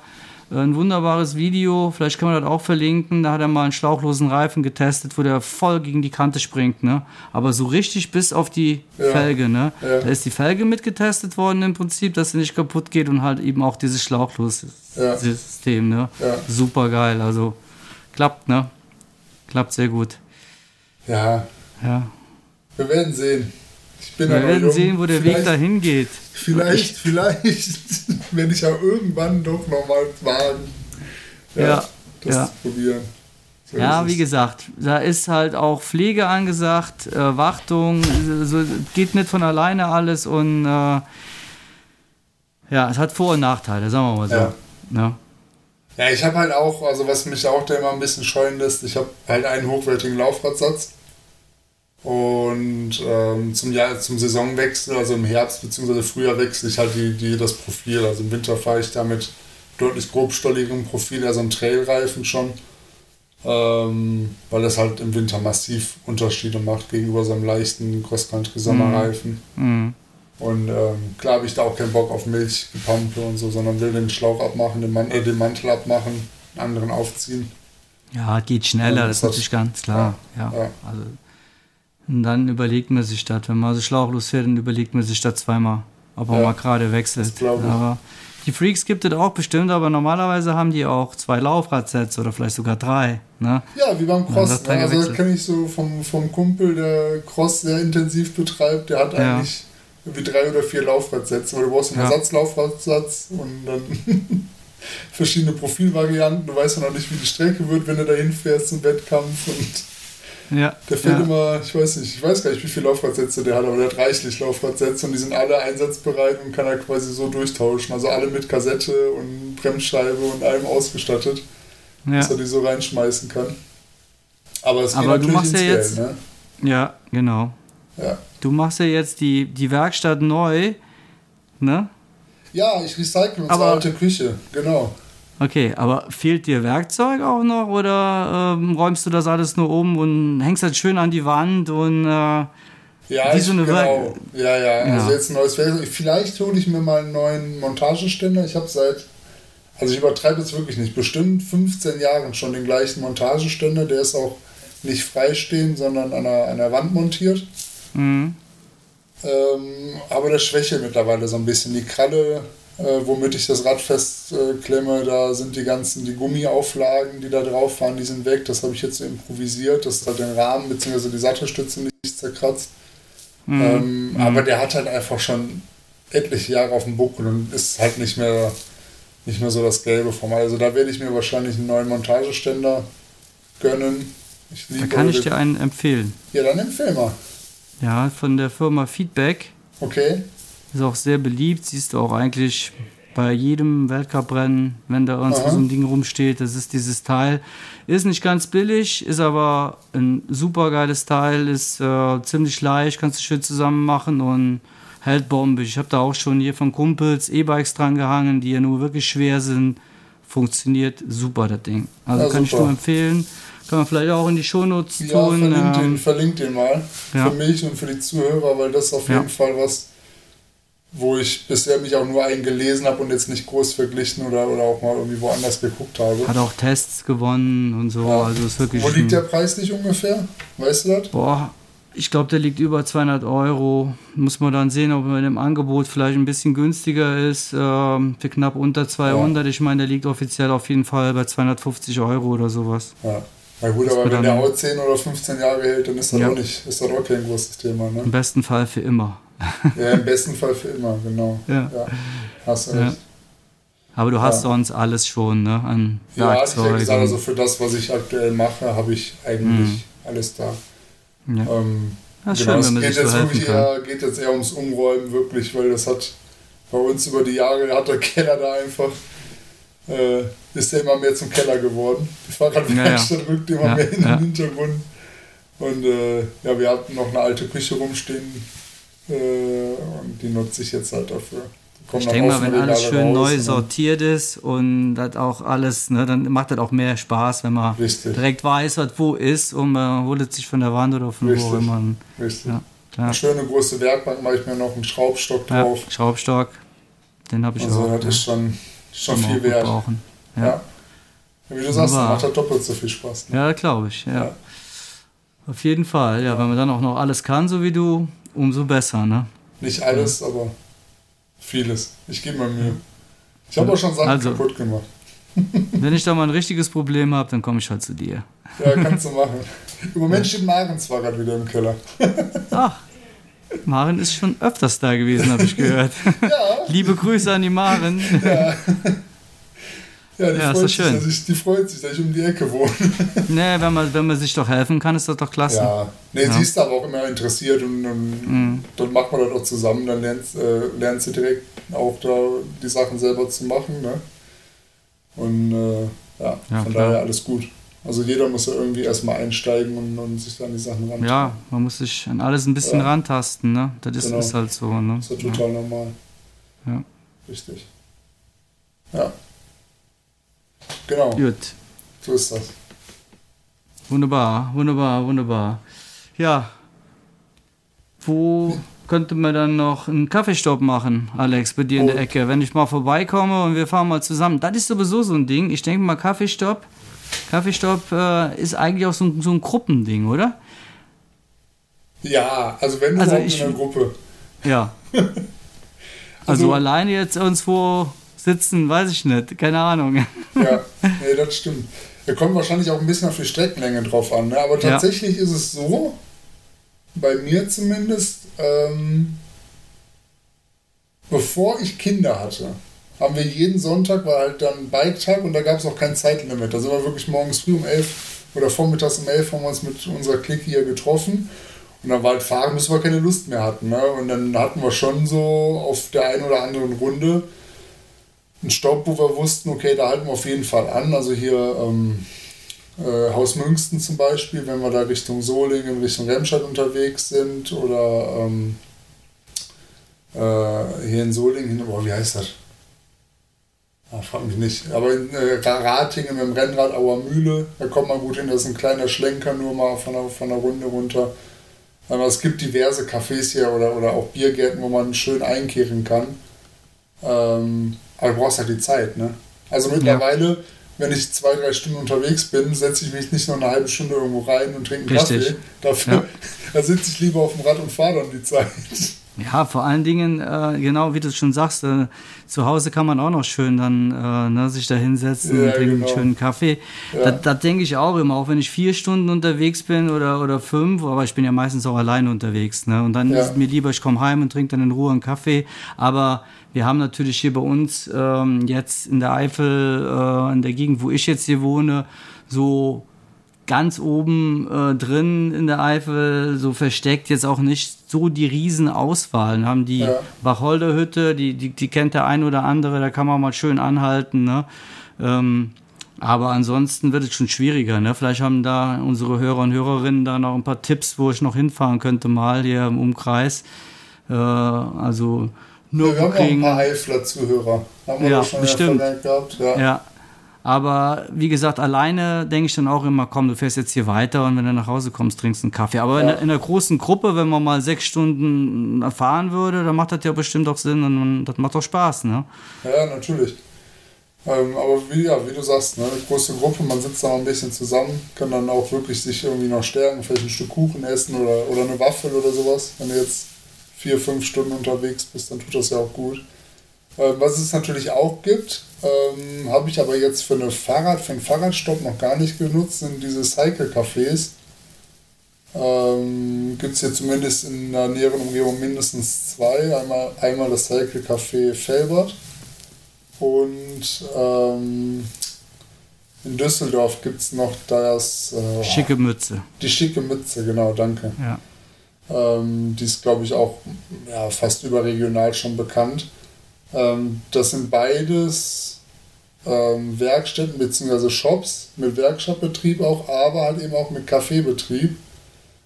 äh, ein wunderbares Video, vielleicht kann man das auch verlinken. Da hat er mal einen schlauchlosen Reifen getestet, wo der voll gegen die Kante springt, ne? Aber so richtig bis auf die ja. Felge, ne? Ja. Da ist die Felge mitgetestet worden im Prinzip, dass sie nicht kaputt geht und halt eben auch dieses schlauchlose ja. System, ne? Super geil, also klappt, ne? Klappt sehr gut. Ja. Ja. Wir werden sehen. Wir werden jung. sehen, wo der vielleicht, Weg dahin geht. Vielleicht, vielleicht, wenn ich ja irgendwann doch nochmal wagen, ja, ja, das ja. zu probieren. So ja, wie gesagt, da ist halt auch Pflege angesagt, äh, Wartung, so, geht nicht von alleine alles und äh, ja, es hat Vor- und Nachteile, sagen wir mal so. Ja, ja. ja ich habe halt auch, also was mich auch da immer ein bisschen scheuen lässt, ich habe halt einen hochwertigen Laufradsatz und ähm, zum, Jahr, zum Saisonwechsel, also im Herbst bzw. Frühjahr wechsle ich halt die, die, das Profil. Also im Winter fahre ich da mit deutlich grobstolligem Profil, also ein Trailreifen schon. Ähm, weil das halt im Winter massiv Unterschiede macht gegenüber so einem leichten Cross-Country-Sommerreifen. Mhm. Und ähm, klar habe ich da auch keinen Bock auf Milchgepampe und so, sondern will den Schlauch abmachen, den, Man äh, den Mantel abmachen, einen anderen aufziehen. Ja, geht schneller, das ist natürlich ganz klar. Ja, ja. Also, und dann überlegt man sich das. Wenn man so schlauchlos fährt, dann überlegt man sich das zweimal, ob man mal gerade wechselt. Aber die Freaks gibt es auch bestimmt, aber normalerweise haben die auch zwei Laufradsets oder vielleicht sogar drei. Ne? Ja, wie beim Cross. Ne? Also das kenne ich so vom, vom Kumpel, der Cross sehr intensiv betreibt. Der hat ja. eigentlich irgendwie drei oder vier Laufradsets, weil du brauchst einen ja. Ersatzlaufradsatz und dann verschiedene Profilvarianten. Du weißt ja noch nicht, wie die Strecke wird, wenn du da hinfährst zum Wettkampf und ja, der fährt ja. immer, ich weiß nicht, ich weiß gar nicht, wie viele Laufradsätze der hat, aber der hat reichlich Laufradsätze und die sind alle einsatzbereit und kann er quasi so durchtauschen. Also alle mit Kassette und Bremsscheibe und allem ausgestattet, ja. dass er die so reinschmeißen kann. Aber es geht aber natürlich ins ja jetzt, Geld, ne? Ja, genau. Ja. Du machst ja jetzt die, die Werkstatt neu, ne? Ja, ich recycle unsere alte Küche, genau. Okay, aber fehlt dir Werkzeug auch noch oder ähm, räumst du das alles nur um und hängst das schön an die Wand und äh, ja, wie so eine genau. ja, ja, ja, also jetzt ein neues Werkzeug. Vielleicht hole ich mir mal einen neuen Montageständer. Ich habe seit, also ich übertreibe jetzt wirklich nicht, bestimmt 15 Jahren schon den gleichen Montageständer. Der ist auch nicht freistehend, sondern an einer, an einer Wand montiert. Mhm. Ähm, aber der schwächelt mittlerweile so ein bisschen. Die Kralle äh, womit ich das Rad festklemme. Äh, da sind die ganzen, die Gummiauflagen, die da drauf waren, die sind weg. Das habe ich jetzt so improvisiert, dass da den Rahmen bzw. die Sattelstütze nicht zerkratzt. Mhm. Ähm, mhm. Aber der hat halt einfach schon etliche Jahre auf dem Buckel und ist halt nicht mehr, nicht mehr so das Gelbe vom Also da werde ich mir wahrscheinlich einen neuen Montageständer gönnen. da kann ich dir einen empfehlen. Ja, dann empfehl mal. Ja, von der Firma Feedback. Okay. Ist auch sehr beliebt, siehst du auch eigentlich bei jedem Weltcuprennen, wenn da uns so ein Ding rumsteht. Das ist dieses Teil. Ist nicht ganz billig, ist aber ein super geiles Teil, ist äh, ziemlich leicht, kannst du schön zusammen machen und hält bombig. Ich habe da auch schon hier von Kumpels E-Bikes dran gehangen, die ja nur wirklich schwer sind. Funktioniert super, das Ding. Also ja, kann super. ich nur empfehlen. Kann man vielleicht auch in die Shownotes ja, tun. Verlinkt, ähm, den, verlinkt den mal. Ja. Für mich und für die Zuhörer, weil das auf jeden Fall was wo ich bisher mich auch nur eingelesen habe und jetzt nicht groß verglichen oder, oder auch mal irgendwie woanders geguckt habe. Hat auch Tests gewonnen und so. Ja. Also ist wirklich wo liegt der Preis nicht ungefähr? Weißt du das? Boah, ich glaube, der liegt über 200 Euro. Muss man dann sehen, ob er mit dem Angebot vielleicht ein bisschen günstiger ist. Ähm, für knapp unter 200. Ja. Ich meine, der liegt offiziell auf jeden Fall bei 250 Euro oder sowas. Ja. Na gut, aber wenn der auch 10 oder 15 Jahre hält, dann ist das, ja. auch, nicht, ist das auch kein großes Thema. Ne? Im besten Fall für immer. ja, im besten Fall für immer, genau. Ja. ja hast recht. Ja. Aber du hast ja. sonst alles schon, ne? An Werkzeugen. Ja, ich gesagt, also für das, was ich aktuell mache, habe ich eigentlich mhm. alles da. Ja. Ähm, das genau, schön, man geht, jetzt wirklich eher, geht jetzt eher ums Umräumen, wirklich, weil das hat bei uns über die Jahre hat der Keller da einfach äh, ist der immer mehr zum Keller geworden. Die Fahrradwerkstatt ja, ja. rückt immer ja, mehr in den Hintergrund. Und äh, ja, wir hatten noch eine alte Küche rumstehen, äh, und die nutze ich jetzt halt dafür. Ich denke mal, wenn alles schön raus, neu sortiert ist und das auch alles, ne, dann macht das auch mehr Spaß, wenn man Richtig. direkt weiß, was wo ist und man holt es sich von der Wand oder von Richtig. wo immer. Richtig. Ja, Eine schöne große Werkbank mache ich mir noch einen Schraubstock drauf. Ja, Schraubstock, den habe ich also auch. Also das ist schon, schon viel wert. Brauchen. Ja. ja. Wie du sagst, macht das doppelt so viel Spaß. Ne? Ja, glaube ich, ja. Auf jeden Fall, ja, wenn man dann auch noch alles kann, so wie du, umso besser, ne? Nicht alles, aber vieles. Ich gebe mir Mühe. Ich habe auch schon Sachen also, kaputt gemacht. wenn ich da mal ein richtiges Problem habe, dann komme ich halt zu dir. Ja, kannst du machen. Im Moment steht Marens Fahrrad wieder im Keller. Ach, Maren ist schon öfters da gewesen, habe ich gehört. Ja. Liebe Grüße an die Maren. Ja. Ja, die, ja, freut sich, schön. Ich, die freut sich, dass ich um die Ecke wohne. nee, wenn man, wenn man sich doch helfen kann, ist das doch klasse. Ja, nee, ja. sie ist aber auch immer interessiert und, und mhm. dann macht man das auch zusammen, dann lernt, äh, lernt sie direkt auch da die Sachen selber zu machen. Ne? Und äh, ja, ja, von klar. daher alles gut. Also jeder muss ja irgendwie erstmal einsteigen und, und sich dann die Sachen rantasten. Ja, man muss sich an alles ein bisschen ja. rantasten, ne? Das ist, genau. ist halt so, ne? Das ist ja total normal. Ja. Richtig. Ja. Genau. Gut. So ist das. Wunderbar, wunderbar, wunderbar. Ja. Wo könnte man dann noch einen Kaffeestopp machen, Alex, bei dir in der Ecke? Wenn ich mal vorbeikomme und wir fahren mal zusammen. Das ist sowieso so ein Ding. Ich denke mal, Kaffeestopp Kaffeestopp äh, ist eigentlich auch so, so ein Gruppending, oder? Ja, also wenn du also ich, in einer Gruppe. Ja. also, also alleine jetzt irgendwo sitzen, weiß ich nicht, keine Ahnung. ja, nee, das stimmt. Da kommt wahrscheinlich auch ein bisschen auf die Streckenlänge drauf an. Ne? Aber tatsächlich ja. ist es so, bei mir zumindest, ähm, bevor ich Kinder hatte, haben wir jeden Sonntag, war halt dann Bike-Tag und da gab es auch kein Zeitlimit. Da sind wir wirklich morgens früh um 11 oder vormittags um 11 haben wir uns mit unserer Clique hier getroffen. Und dann war halt fahren, bis wir keine Lust mehr hatten. Ne? Und dann hatten wir schon so auf der einen oder anderen Runde einen Stopp, wo wir wussten, okay, da halten wir auf jeden Fall an. Also hier ähm, äh, Haus Münsten zum Beispiel, wenn wir da Richtung Solingen, Richtung Remscheid unterwegs sind oder ähm, äh, hier in Solingen, boah, wie heißt das? Ah, frag mich nicht. Aber in äh, Ratingen mit dem Rennrad Auer Mühle, da kommt man gut hin, das ist ein kleiner Schlenker nur mal von der, von der Runde runter. Aber es gibt diverse Cafés hier oder, oder auch Biergärten, wo man schön einkehren kann. Ähm, aber du brauchst halt die Zeit, ne? Also mittlerweile, ja. wenn ich zwei, drei Stunden unterwegs bin, setze ich mich nicht nur eine halbe Stunde irgendwo rein und trinke einen Richtig. Kaffee. Dafür, ja. da sitze ich lieber auf dem Rad und fahre dann die Zeit. Ja, vor allen Dingen, äh, genau wie du schon sagst, äh, zu Hause kann man auch noch schön dann äh, ne, sich da hinsetzen ja, und trinken genau. einen schönen Kaffee. Ja. Da, denke ich auch immer, auch wenn ich vier Stunden unterwegs bin oder, oder fünf, aber ich bin ja meistens auch alleine unterwegs. Ne? Und dann ja. ist mir lieber, ich komme heim und trinke dann in Ruhe einen Kaffee. Aber wir haben natürlich hier bei uns ähm, jetzt in der Eifel, äh, in der Gegend, wo ich jetzt hier wohne, so ganz oben äh, drin in der Eifel, so versteckt, jetzt auch nicht so die Riesenauswahl. Wir haben die ja. Wacholderhütte, die, die, die kennt der ein oder andere, da kann man mal schön anhalten. Ne? Ähm, aber ansonsten wird es schon schwieriger. Ne? Vielleicht haben da unsere Hörer und Hörerinnen da noch ein paar Tipps, wo ich noch hinfahren könnte, mal hier im Umkreis. Äh, also nur ja, wir haben auch ein paar Eifler-Zuhörer. Haben wir ja, schon bestimmt. Ja. ja. Aber wie gesagt, alleine denke ich dann auch immer, komm, du fährst jetzt hier weiter und wenn du nach Hause kommst, trinkst einen Kaffee. Aber ja. in, in, einer großen Gruppe, wenn man mal sechs Stunden fahren würde, dann macht das ja bestimmt auch Sinn und das macht auch Spaß, ne? Ja, natürlich. Ähm, aber wie, ja, wie du sagst, ne, eine große Gruppe, man sitzt da mal ein bisschen zusammen, kann dann auch wirklich sich irgendwie noch stärken, vielleicht ein Stück Kuchen essen oder, oder eine Waffel oder sowas. Wenn du jetzt vier, fünf Stunden unterwegs bist, dann tut das ja auch gut. Ähm, was es natürlich auch gibt, ähm, habe ich aber jetzt für, eine Fahrrad, für einen Fahrradstopp noch gar nicht genutzt, sind diese Cycle-Cafés. Ähm, gibt es hier zumindest in der näheren Umgebung mindestens zwei. Einmal, einmal das Cycle Café Felbert und ähm, in Düsseldorf gibt es noch das. Äh, schicke Mütze. Die schicke Mütze, genau, danke. Ja. Ähm, die ist, glaube ich, auch ja, fast überregional schon bekannt. Ähm, das sind beides ähm, Werkstätten bzw. Shops mit Werkstattbetrieb auch, aber halt eben auch mit Kaffeebetrieb.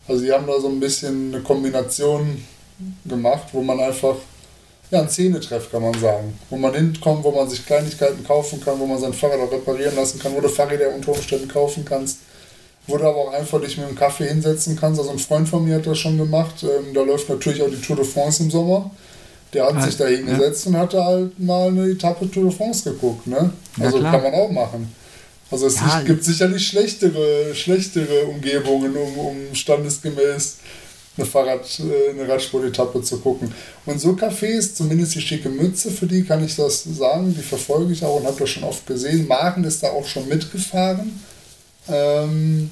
Also die haben da so ein bisschen eine Kombination gemacht, wo man einfach ja, ein Szenetreff kann man sagen. Wo man hinkommt, wo man sich Kleinigkeiten kaufen kann, wo man sein Fahrrad auch reparieren lassen kann, wo du Fahrräder unter Umständen kaufen kannst. Wo du aber auch einfach dich mit dem Kaffee hinsetzen kannst. Also ein Freund von mir hat das schon gemacht. Ähm, da läuft natürlich auch die Tour de France im Sommer. Der hat sich da hingesetzt ja. und hatte halt mal eine Etappe Tour de France geguckt. Ne? Also ja, kann man auch machen. Also es ja, gibt sicherlich schlechtere, schlechtere Umgebungen, um, um standesgemäß eine Fahrrad, äh, eine Radsport-Etappe zu gucken. Und so Cafés, zumindest die schicke Mütze, für die kann ich das sagen, die verfolge ich auch und habe das schon oft gesehen. Maren ist da auch schon mitgefahren. Ähm,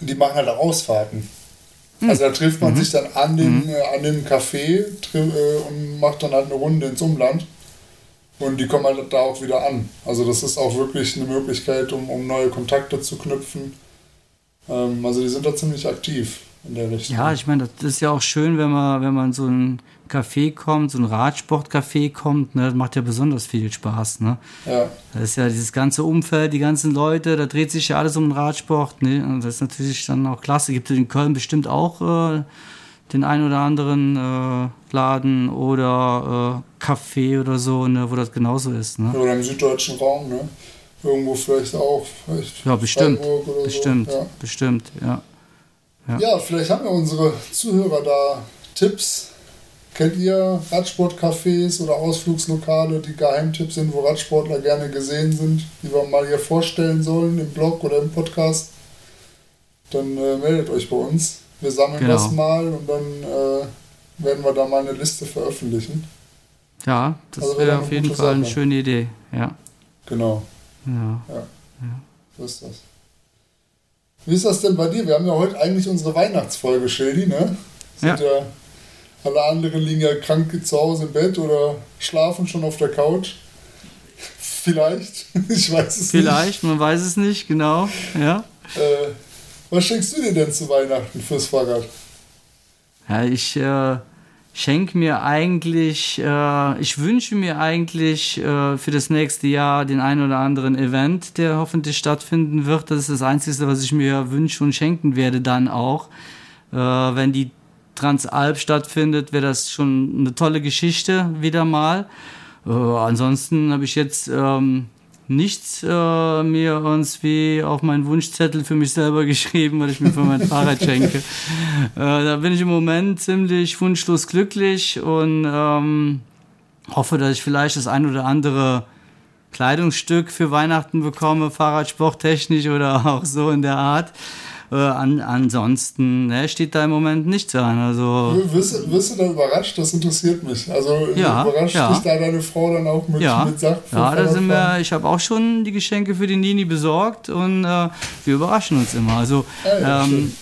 die machen halt auch Ausfahrten. Also da trifft man mhm. sich dann an dem, mhm. äh, an dem Café äh, und macht dann halt eine Runde ins Umland. Und die kommen halt da auch wieder an. Also das ist auch wirklich eine Möglichkeit, um, um neue Kontakte zu knüpfen. Ähm, also die sind da ziemlich aktiv in der Richtung. Ja, ich meine, das ist ja auch schön, wenn man, wenn man so ein Café kommt, so ein Radsportcafé kommt, ne, das macht ja besonders viel Spaß, ne? Ja. Das ist ja dieses ganze Umfeld, die ganzen Leute, da dreht sich ja alles um den Radsport, ne? Und das ist natürlich dann auch klasse. Gibt es in Köln bestimmt auch äh, den ein oder anderen äh, Laden oder äh, Café oder so, ne, wo das genauso ist, ne? Oder im süddeutschen Raum, ne? Irgendwo vielleicht auch. Vielleicht ja, bestimmt. Bestimmt, so. ja. bestimmt, ja. Ja. Ja, vielleicht haben ja unsere Zuhörer da Tipps Kennt ihr Radsportcafés oder Ausflugslokale, die Geheimtipps sind, wo Radsportler gerne gesehen sind, die wir mal hier vorstellen sollen im Blog oder im Podcast? Dann äh, meldet euch bei uns. Wir sammeln genau. das mal und dann äh, werden wir da mal eine Liste veröffentlichen. Ja, das also wäre auf jeden Fall Sache. eine schöne Idee. Ja. Genau. Ja. ja. ja. So ist das. Wie ist das denn bei dir? Wir haben ja heute eigentlich unsere Weihnachtsfolge, Schildi, ne? Sind ja. ja alle anderen liegen ja krank zu Hause im Bett oder schlafen schon auf der Couch. Vielleicht. Ich weiß es Vielleicht, nicht. Vielleicht, man weiß es nicht, genau. Ja. Äh, was schenkst du dir denn zu Weihnachten fürs Fahrrad? Ja, ich äh, schenke mir eigentlich, äh, ich wünsche mir eigentlich äh, für das nächste Jahr den einen oder anderen Event, der hoffentlich stattfinden wird. Das ist das Einzige, was ich mir wünsche und schenken werde dann auch. Äh, wenn die Transalp stattfindet, wäre das schon eine tolle Geschichte wieder mal. Äh, ansonsten habe ich jetzt ähm, nichts äh, mir wie auf meinen Wunschzettel für mich selber geschrieben, weil ich mir für mein Fahrrad schenke. Äh, da bin ich im Moment ziemlich wunschlos glücklich und ähm, hoffe, dass ich vielleicht das ein oder andere Kleidungsstück für Weihnachten bekomme, Fahrradsporttechnisch oder auch so in der Art. Äh, an, ansonsten ne, steht da im Moment nichts an. Also, wirst, wirst du da überrascht? Das interessiert mich. Also ja, überrascht ja. dich da deine Frau dann auch mit, ja. mit Sachen? Ja, da sind wir, ich habe auch schon die Geschenke für die Nini besorgt und äh, wir überraschen uns immer. Also ja, ähm,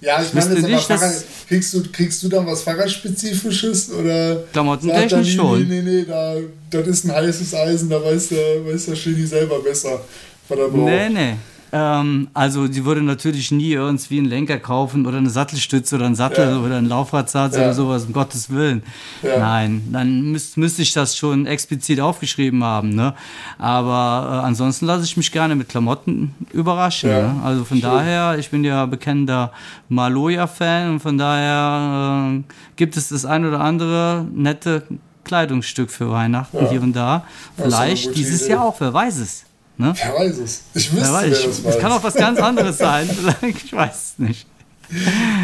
ja, ich meine, nicht, Fahrrad, kriegst, du, kriegst du dann was Fahrradspezifisches oder Klamottentechnisch schon? Nee, nee, nee, da, das ist ein heißes Eisen, da weiß der, weiß der Schildi selber besser, was er braucht. Nee, nee. Ähm, also die würde natürlich nie irgendwie einen Lenker kaufen oder eine Sattelstütze oder einen Sattel ja. oder einen Laufradsatz ja. oder sowas, um Gottes Willen. Ja. Nein, dann müsste müsst ich das schon explizit aufgeschrieben haben. Ne? Aber äh, ansonsten lasse ich mich gerne mit Klamotten überraschen. Ne? Also von Schön. daher, ich bin ja bekennender Maloja-Fan und von daher äh, gibt es das ein oder andere nette Kleidungsstück für Weihnachten hier und da. Vielleicht dieses Idee. Jahr auch, wer weiß es. Ne? Wer weiß es? Ich wüsste, wer, weiß, wer das weiß. Es kann auch was ganz anderes sein. ich weiß es nicht.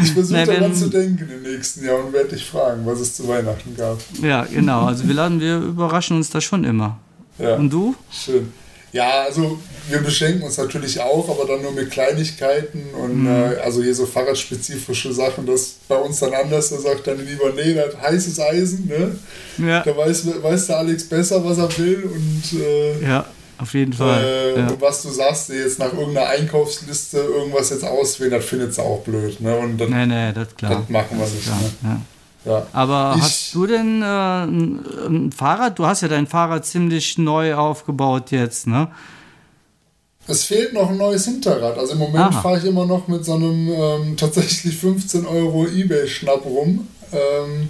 Ich versuche nee, daran zu denken im nächsten Jahr und werde dich fragen, was es zu Weihnachten gab. Ja, genau. Also wir laden, wir überraschen uns da schon immer. Ja. Und du? Schön. Ja, also wir beschenken uns natürlich auch, aber dann nur mit Kleinigkeiten und mhm. äh, also hier so fahrradspezifische Sachen, das bei uns dann anders, da sagt dann lieber, nee, das heißes Eisen, ne? Ja. Da weiß, weiß der Alex besser, was er will und äh, ja auf jeden Fall. Äh, ja. Was du sagst, jetzt nach irgendeiner Einkaufsliste irgendwas jetzt auswählen, das findet sie auch blöd. Ne? Und das, nee, nee, das klar. Das machen wir nicht. Ne? Ja. Ja. Aber ich, hast du denn äh, ein, ein, Fahrrad? Du hast ja dein Fahrrad ziemlich neu aufgebaut jetzt, ne? Es fehlt noch ein neues Hinterrad. Also im Moment fahre ich immer noch mit so einem ähm, tatsächlich 15 Euro Ebay-Schnapp rum. Ähm,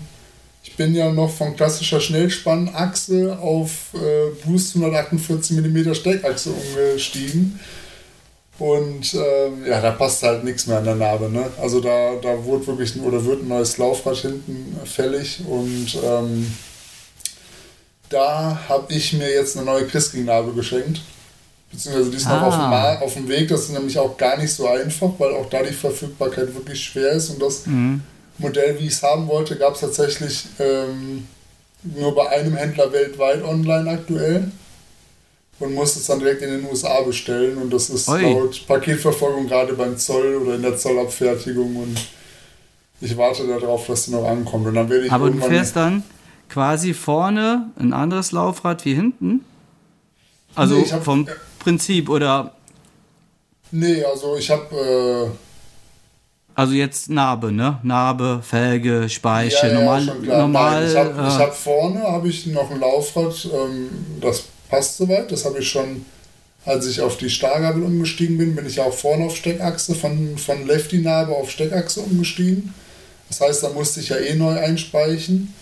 ich bin ja noch von klassischer Schnellspannachse auf äh, Boost 148 mm Steckachse umgestiegen. Und ähm, ja, da passt halt nichts mehr an der Narbe. Ne? Also da, da wurde wirklich oder wird ein neues Laufrad hinten fällig und ähm, da habe ich mir jetzt eine neue Christking-Narbe geschenkt. Beziehungsweise die ist ah. noch auf dem, ah. auf dem Weg. Das ist nämlich auch gar nicht so einfach, weil auch da die Verfügbarkeit wirklich schwer ist und das mhm. Modell, wie ich es haben wollte, gab es tatsächlich ähm, nur bei einem Händler weltweit online aktuell und musste es dann direkt in den USA bestellen und das ist Oi. laut Paketverfolgung gerade beim Zoll oder in der Zollabfertigung und ich warte darauf, dass sie noch ankommt und dann werde ich Aber du fährst dann quasi vorne ein anderes Laufrad wie hinten? Also nee, hab, vom Prinzip oder? Nee, also ich habe äh, also jetzt Narbe, ne? Narbe, Felge, Speiche, ja, normal. Ja, normal ich habe äh, hab vorne habe ich noch ein Laufrad, ähm, das passt soweit. Das habe ich schon, als ich auf die Stargabel umgestiegen bin, bin ich auch vorne auf Steckachse von, von Lefty-Narbe auf Steckachse umgestiegen. Das heißt, da musste ich ja eh neu einspeichen.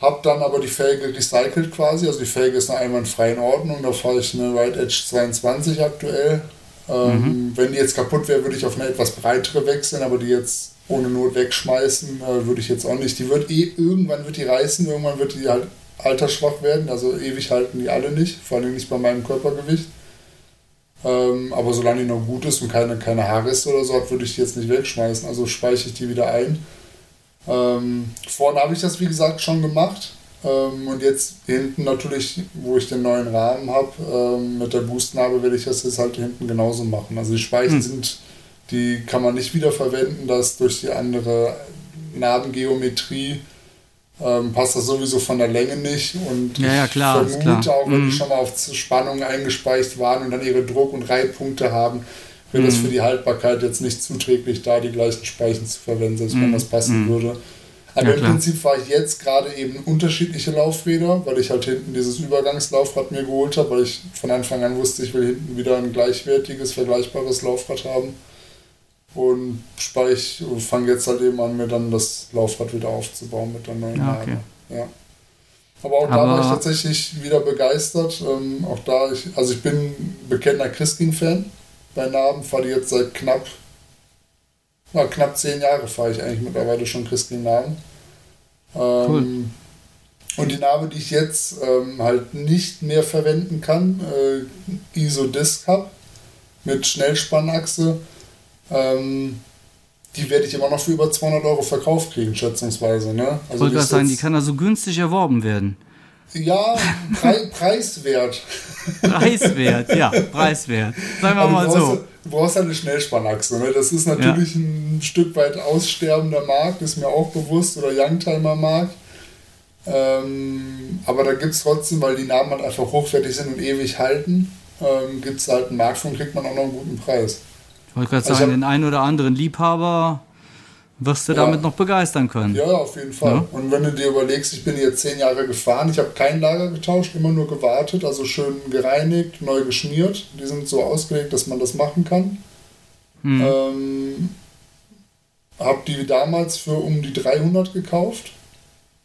Hab dann aber die Felge recycelt quasi. Also die Felge ist eine einwandfrei in Ordnung. Da fahre ich eine White Edge 22 aktuell. Ähm, mhm. Wenn die jetzt kaputt wäre, würde ich auf eine etwas breitere wechseln, aber die jetzt ohne Not wegschmeißen, äh, würde ich jetzt auch nicht. Die wird eh, irgendwann wird die reißen, irgendwann wird die halt altersschwach werden, also ewig halten die alle nicht, vor allem nicht bei meinem Körpergewicht. Ähm, aber solange die noch gut ist und keine, keine Haare ist oder so hat, würde ich die jetzt nicht wegschmeißen, also speichere ich die wieder ein. Ähm, vorne habe ich das wie gesagt schon gemacht. Ähm, und jetzt hinten natürlich, wo ich den neuen Rahmen habe, ähm, mit der Boostnarbe werde ich das jetzt halt hinten genauso machen. Also die Speichen hm. sind, die kann man nicht wiederverwenden, das durch die andere Narbengeometrie ähm, passt das sowieso von der Länge nicht. Und ja, ja, klar, ich vermute klar. auch, wenn mhm. die schon mal auf Spannungen eingespeicht waren und dann ihre Druck- und Reibpunkte haben, wäre mhm. das für die Haltbarkeit jetzt nicht zuträglich, da die gleichen Speichen zu verwenden, selbst mhm. wenn das passen mhm. würde. Aber ja, im Prinzip fahre ich jetzt gerade eben unterschiedliche Laufräder, weil ich halt hinten dieses Übergangslaufrad mir geholt habe, weil ich von Anfang an wusste, ich will hinten wieder ein gleichwertiges, vergleichbares Laufrad haben. Und ich fange jetzt halt eben an, mir dann das Laufrad wieder aufzubauen mit der neuen ja, okay. Ja. Aber auch Aber da war ich tatsächlich wieder begeistert. Ähm, auch da, ich, also ich bin bekennender Christking-Fan bei Narben, fahre jetzt seit knapp, na, knapp zehn Jahre fahre ich eigentlich mittlerweile schon Christking-Narben. Ähm, cool. Und die Narbe, die ich jetzt ähm, halt nicht mehr verwenden kann, äh, ISO-Disc habe mit Schnellspannachse, ähm, die werde ich immer noch für über 200 Euro verkauft kriegen, schätzungsweise. Ne? Also Wollte sagen, die kann also günstig erworben werden. Ja, Pre preiswert. preiswert, ja, preiswert. Sagen wir mal so. Du brauchst halt eine Schnellspannachse. Ne? Das ist natürlich ja. ein Stück weit aussterbender Markt, ist mir auch bewusst, oder Youngtimer Markt. Ähm, aber da gibt es trotzdem, weil die Namen halt einfach hochwertig sind und ewig halten, ähm, gibt es halt einen Markt und kriegt man auch noch einen guten Preis. Ich wollte gerade also sagen, den einen oder anderen Liebhaber wirst du ja. damit noch begeistern können. Ja, auf jeden Fall. Ja. Und wenn du dir überlegst, ich bin jetzt zehn Jahre gefahren, ich habe kein Lager getauscht, immer nur gewartet, also schön gereinigt, neu geschmiert. Die sind so ausgelegt, dass man das machen kann. Hm. Ähm, habe die damals für um die 300 gekauft.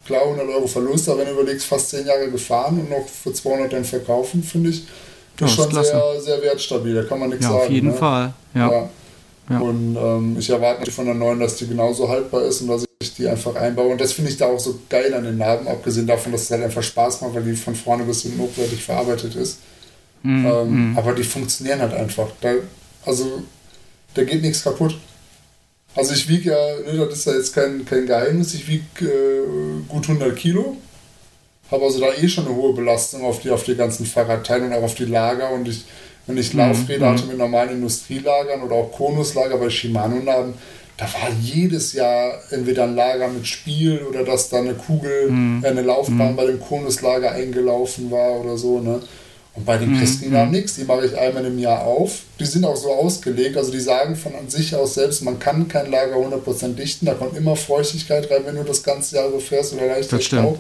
Klar, 100 Euro Verlust, aber wenn du überlegst, fast zehn Jahre gefahren und noch für 200 dann verkaufen, finde ich, das ist schon sehr, sehr wertstabil, da kann man nichts ja, sagen. Auf jeden ne? Fall, ja. Ja. Und ähm, ich erwarte von der neuen, dass die genauso haltbar ist und dass ich die einfach einbaue. Und das finde ich da auch so geil an den Narben, abgesehen davon, dass es halt einfach Spaß macht, weil die von vorne bis hinten hochwertig verarbeitet ist. Mhm. Ähm, mhm. aber die funktionieren halt einfach. Da, also, da geht nichts kaputt. Also ich wiege ja, ne, das ist ja jetzt kein, kein Geheimnis, ich wiege äh, gut 100 Kilo habe also da eh schon eine hohe Belastung auf die, auf die ganzen Fahrradteile und auch auf die Lager. Und ich, wenn ich mhm, Laufräder mhm. hatte mit normalen Industrielagern oder auch Konuslager bei Shimano haben, da war jedes Jahr entweder ein Lager mit Spiel oder dass da eine Kugel, mhm. äh, eine Laufbahn mhm. bei dem Konuslager eingelaufen war oder so. Ne? Und bei den mhm. Christinamen mhm. nichts, die mache ich einmal im Jahr auf. Die sind auch so ausgelegt, also die sagen von an sich aus selbst, man kann kein Lager 100% dichten, da kommt immer Feuchtigkeit rein, wenn du das ganze Jahr so fährst oder leicht Staub.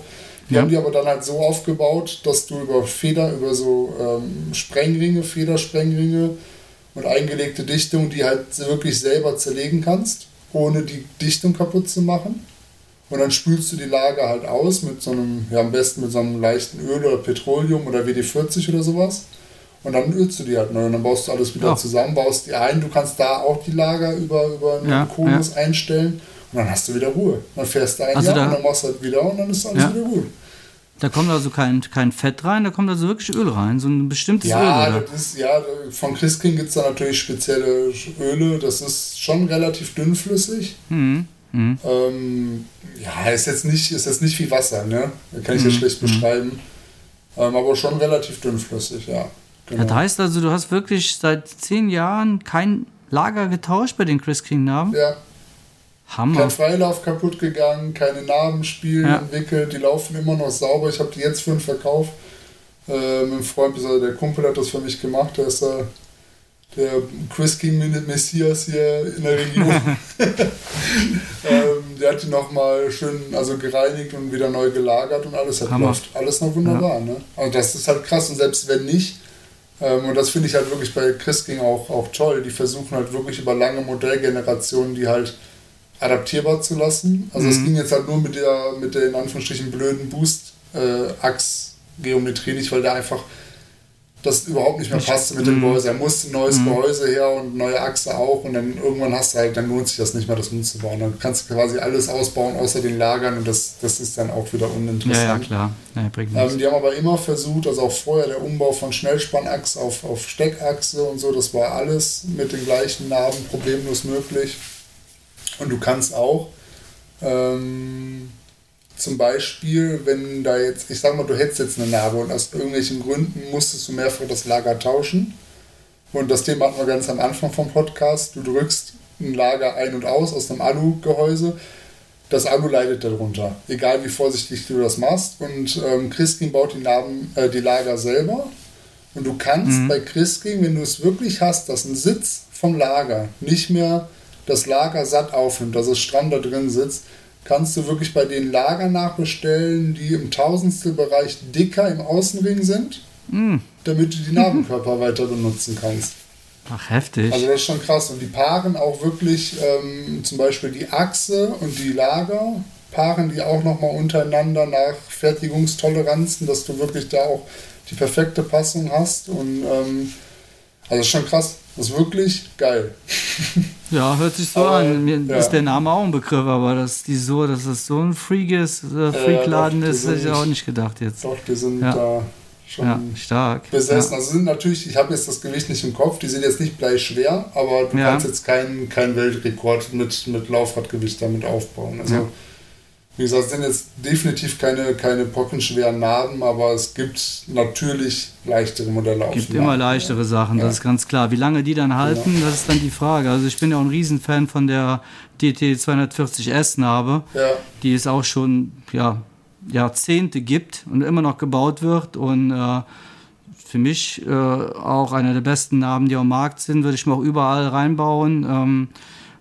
Die ja. haben die aber dann halt so aufgebaut, dass du über Feder, über so ähm, Sprengringe, Federsprengringe und eingelegte Dichtung, die halt wirklich selber zerlegen kannst, ohne die Dichtung kaputt zu machen. Und dann spülst du die Lager halt aus mit so einem, ja am besten mit so einem leichten Öl oder Petroleum oder WD-40 oder sowas. Und dann ölst du die halt neu und dann baust du alles wieder ja. zusammen, baust die ein. Du kannst da auch die Lager über, über einen ja, Konus ja. einstellen und dann hast du wieder Ruhe. Dann fährst du ein also Jahr da, und dann machst du halt wieder und dann ist alles ja. wieder gut. Da kommt also kein, kein Fett rein, da kommt also wirklich Öl rein, so ein bestimmtes ja, Öl. Ist, ja, von Christkind gibt es da natürlich spezielle Öle, das ist schon relativ dünnflüssig. Mhm. Mhm. Ähm, ja, ist jetzt, nicht, ist jetzt nicht wie Wasser, ne? Kann ich mhm. jetzt schlecht mhm. beschreiben. Ähm, aber schon relativ dünnflüssig, ja. Genau. Das heißt also, du hast wirklich seit zehn Jahren kein Lager getauscht bei den Chris King-Namen? Ja, Hammer. Kein Freilauf kaputt gegangen, keine Narbenspiele ja. entwickelt, die laufen immer noch sauber. Ich habe die jetzt für den Verkauf äh, mit einem Freund, der Kumpel hat das für mich gemacht, der ist äh, der Chris King Messias hier in der Region. ähm, der hat die nochmal schön also gereinigt und wieder neu gelagert und alles hat läuft alles noch wunderbar. Ja. Ne? Also das ist halt krass und selbst wenn nicht, ähm, und das finde ich halt wirklich bei Chris King auch, auch toll, die versuchen halt wirklich über lange Modellgenerationen, die halt adaptierbar zu lassen. Also es mhm. ging jetzt halt nur mit der, mit der in Anführungsstrichen blöden Boost-Achs-Geometrie nicht, weil der einfach das überhaupt nicht mehr passte mit dem. Gehäuse. Er musste ein neues mhm. Gehäuse her und neue Achse auch und dann irgendwann hast du halt, dann lohnt sich das nicht mehr, das umzubauen. Dann kannst du quasi alles ausbauen, außer den Lagern und das, das ist dann auch wieder uninteressant. Ja, ja klar. Ja, ähm, die haben aber immer versucht, also auch vorher der Umbau von Schnellspannachse auf, auf Steckachse und so, das war alles mit den gleichen Narben problemlos möglich. Und du kannst auch Ähm, zum Beispiel, wenn da jetzt, ich sag mal, du hättest jetzt eine Narbe und aus irgendwelchen Gründen musstest du mehrfach das Lager tauschen. Und das Thema hatten wir ganz am Anfang vom Podcast. Du drückst ein Lager ein und aus aus einem Alu-Gehäuse. Das Alu leidet darunter, egal wie vorsichtig du das machst. Und ähm, Christking baut die, Narben, äh, die Lager selber. Und du kannst mhm. bei Christking, wenn du es wirklich hast, dass ein Sitz vom Lager nicht mehr das Lager satt aufnimmt, dass es stramm da drin sitzt, kannst du wirklich bei den Lagern nachbestellen, die im Tausendstelbereich dicker im Außenring sind, mm. damit du die Narbenkörper weiter benutzen kannst. Ach, heftig. Also das ist schon krass. Und die paaren auch wirklich ähm, zum Beispiel die Achse und die Lager, paaren die auch nochmal untereinander nach Fertigungstoleranzen, dass du wirklich da auch die perfekte Passung hast. Und ähm, also ist schon krass. Das ist wirklich geil. Ja, hört sich so aber, an. Mir ja. ist der Name auch ein Begriff, aber dass die so, dass es so ein freakes äh, Freakladen ja, ist, hätte ich auch nicht gedacht jetzt. Doch, die sind ja. da schon ja, stark. besessen. Also sind natürlich, ich habe jetzt das Gewicht nicht im Kopf, die sind jetzt nicht gleich schwer, aber du kannst jetzt keinen kein Weltrekord mit, mit Laufradgewicht damit aufbauen. Also wie gesagt, es sind jetzt definitiv keine, keine pockenschweren Narben, aber es gibt natürlich leichtere Modelle auf Es gibt immer leichtere ja. Sachen, das ist ganz klar. Wie lange die dann halten, genau. das ist dann die Frage. Also ich bin ja auch ein Riesenfan von der DT 240S Narbe, ja. die es auch schon ja, Jahrzehnte gibt und immer noch gebaut wird und äh, für mich äh, auch eine der besten Narben, die am Markt sind, würde ich mir auch überall reinbauen. Ähm,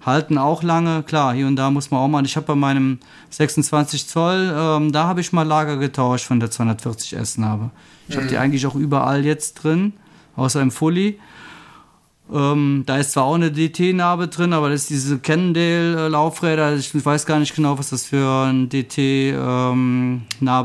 halten auch lange. Klar, hier und da muss man auch mal. Ich habe bei meinem 26 Zoll, ähm, da habe ich mal Lager getauscht von der 240S Narbe. Ich mhm. habe die eigentlich auch überall jetzt drin, außer im Fully. Ähm, da ist zwar auch eine DT-Narbe drin, aber das ist diese Cannondale-Laufräder. Ich weiß gar nicht genau, was das für eine DT-Narbe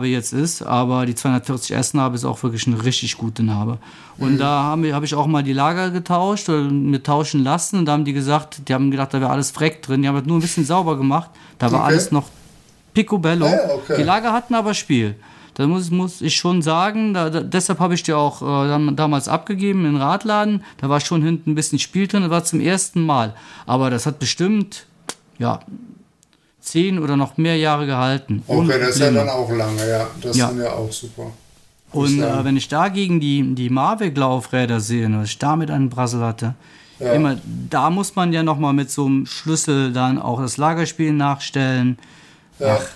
ähm, jetzt ist, aber die 240S-Narbe ist auch wirklich eine richtig gute Narbe. Und mhm. da habe hab ich auch mal die Lager getauscht oder mir tauschen lassen und da haben die gesagt, die haben gedacht, da wäre alles Freck drin. Die haben das nur ein bisschen sauber gemacht. Da war okay. alles noch picobello. Ah, okay. Die Lager hatten aber Spiel. Da muss, muss ich schon sagen, da, da, deshalb habe ich die auch äh, damals abgegeben in Radladen. Da war schon hinten ein bisschen Spiel drin, das war zum ersten Mal. Aber das hat bestimmt, ja, zehn oder noch mehr Jahre gehalten. Okay, das ist ja dann auch lange, ja. Das ja. sind ja auch super. Und äh, wenn ich dagegen die, die Mavic-Laufräder sehe, was ich damit einen Brassel hatte, ja. immer, da muss man ja nochmal mit so einem Schlüssel dann auch das Lagerspiel nachstellen. Ja. Ach,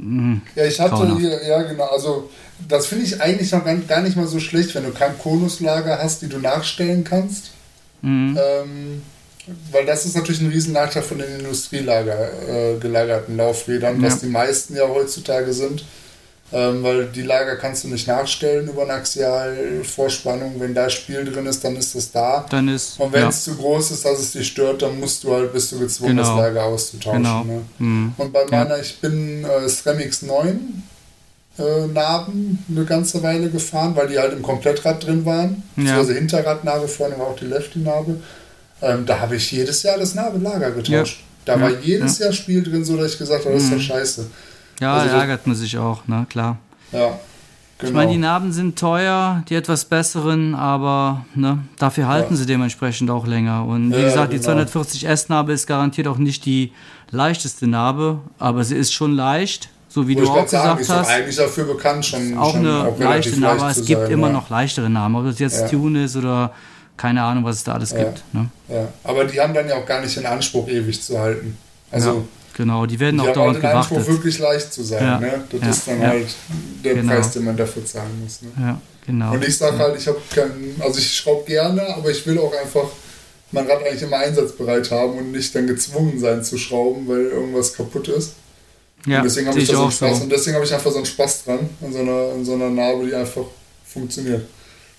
Mhm. Ja, ich hatte hier, ja genau, also das finde ich eigentlich noch gar, nicht mal so schlecht, wenn du kein Konuslager hast, die du nachstellen kannst. Mhm. Ähm, weil das ist natürlich ein riesen Nachteil von den Industrielager äh, gelagerten Laufrädern, ja. was die meisten ja heutzutage sind. Ähm, weil die Lager kannst du nicht nachstellen über eine Axialvorspannung. Wenn da Spiel drin ist, dann ist das da. Dann ist, Und wenn ja. es zu groß ist, dass es dich stört, dann musst du halt, bist du gezwungen, genau. das Lager auszutauschen. Genau. Ne? Mhm. Und bei meiner, ja. ich bin äh, Stremix 9 äh, Narben eine ganze Weile gefahren, weil die halt im Komplettrad drin waren. Ja. Also Hinterradnarbe vorne war auch die Lefty-Narbe. Ähm, da habe ich jedes Jahr das Narbelager getauscht. Ja. Da war jedes Jahr Spiel drin, so dass ich gesagt habe, das ist ja mhm. scheiße. Ja, also ärgert man sich auch, ne, klar. Ja. Genau. Ich meine, die Narben sind teuer, die etwas besseren, aber ne, dafür halten ja. sie dementsprechend auch länger. Und wie ja, gesagt, genau. die 240S-Narbe ist garantiert auch nicht die leichteste Narbe, aber sie ist schon leicht, so wie Wo du auch gesagt sagen, hast. Ist eigentlich dafür bekannt, schon. Auch schon eine auch leichte Narbe, leicht es gibt sein, immer ja. noch leichtere Narben, ob das jetzt Tune ist oder keine Ahnung, was es da alles gibt. Ne? Ja, aber die haben dann ja auch gar nicht den Anspruch, ewig zu halten. Also Genau, die werden die auch dauernd gewartet. Anspruch, wirklich leicht zu sein. Ja. Ne? Das ja. ist dann ja. halt der genau. Preis, den man dafür zahlen muss. Ne? Ja, genau. Und ich sage halt, ich habe keinen, also ich schraube gerne, aber ich will auch einfach mein Rad eigentlich immer einsatzbereit haben und nicht dann gezwungen sein zu schrauben, weil irgendwas kaputt ist. Ja, und deswegen habe ich da so Spaß. So. Und deswegen habe ich einfach so einen Spaß dran, an so einer, an so einer Narbe, die einfach funktioniert.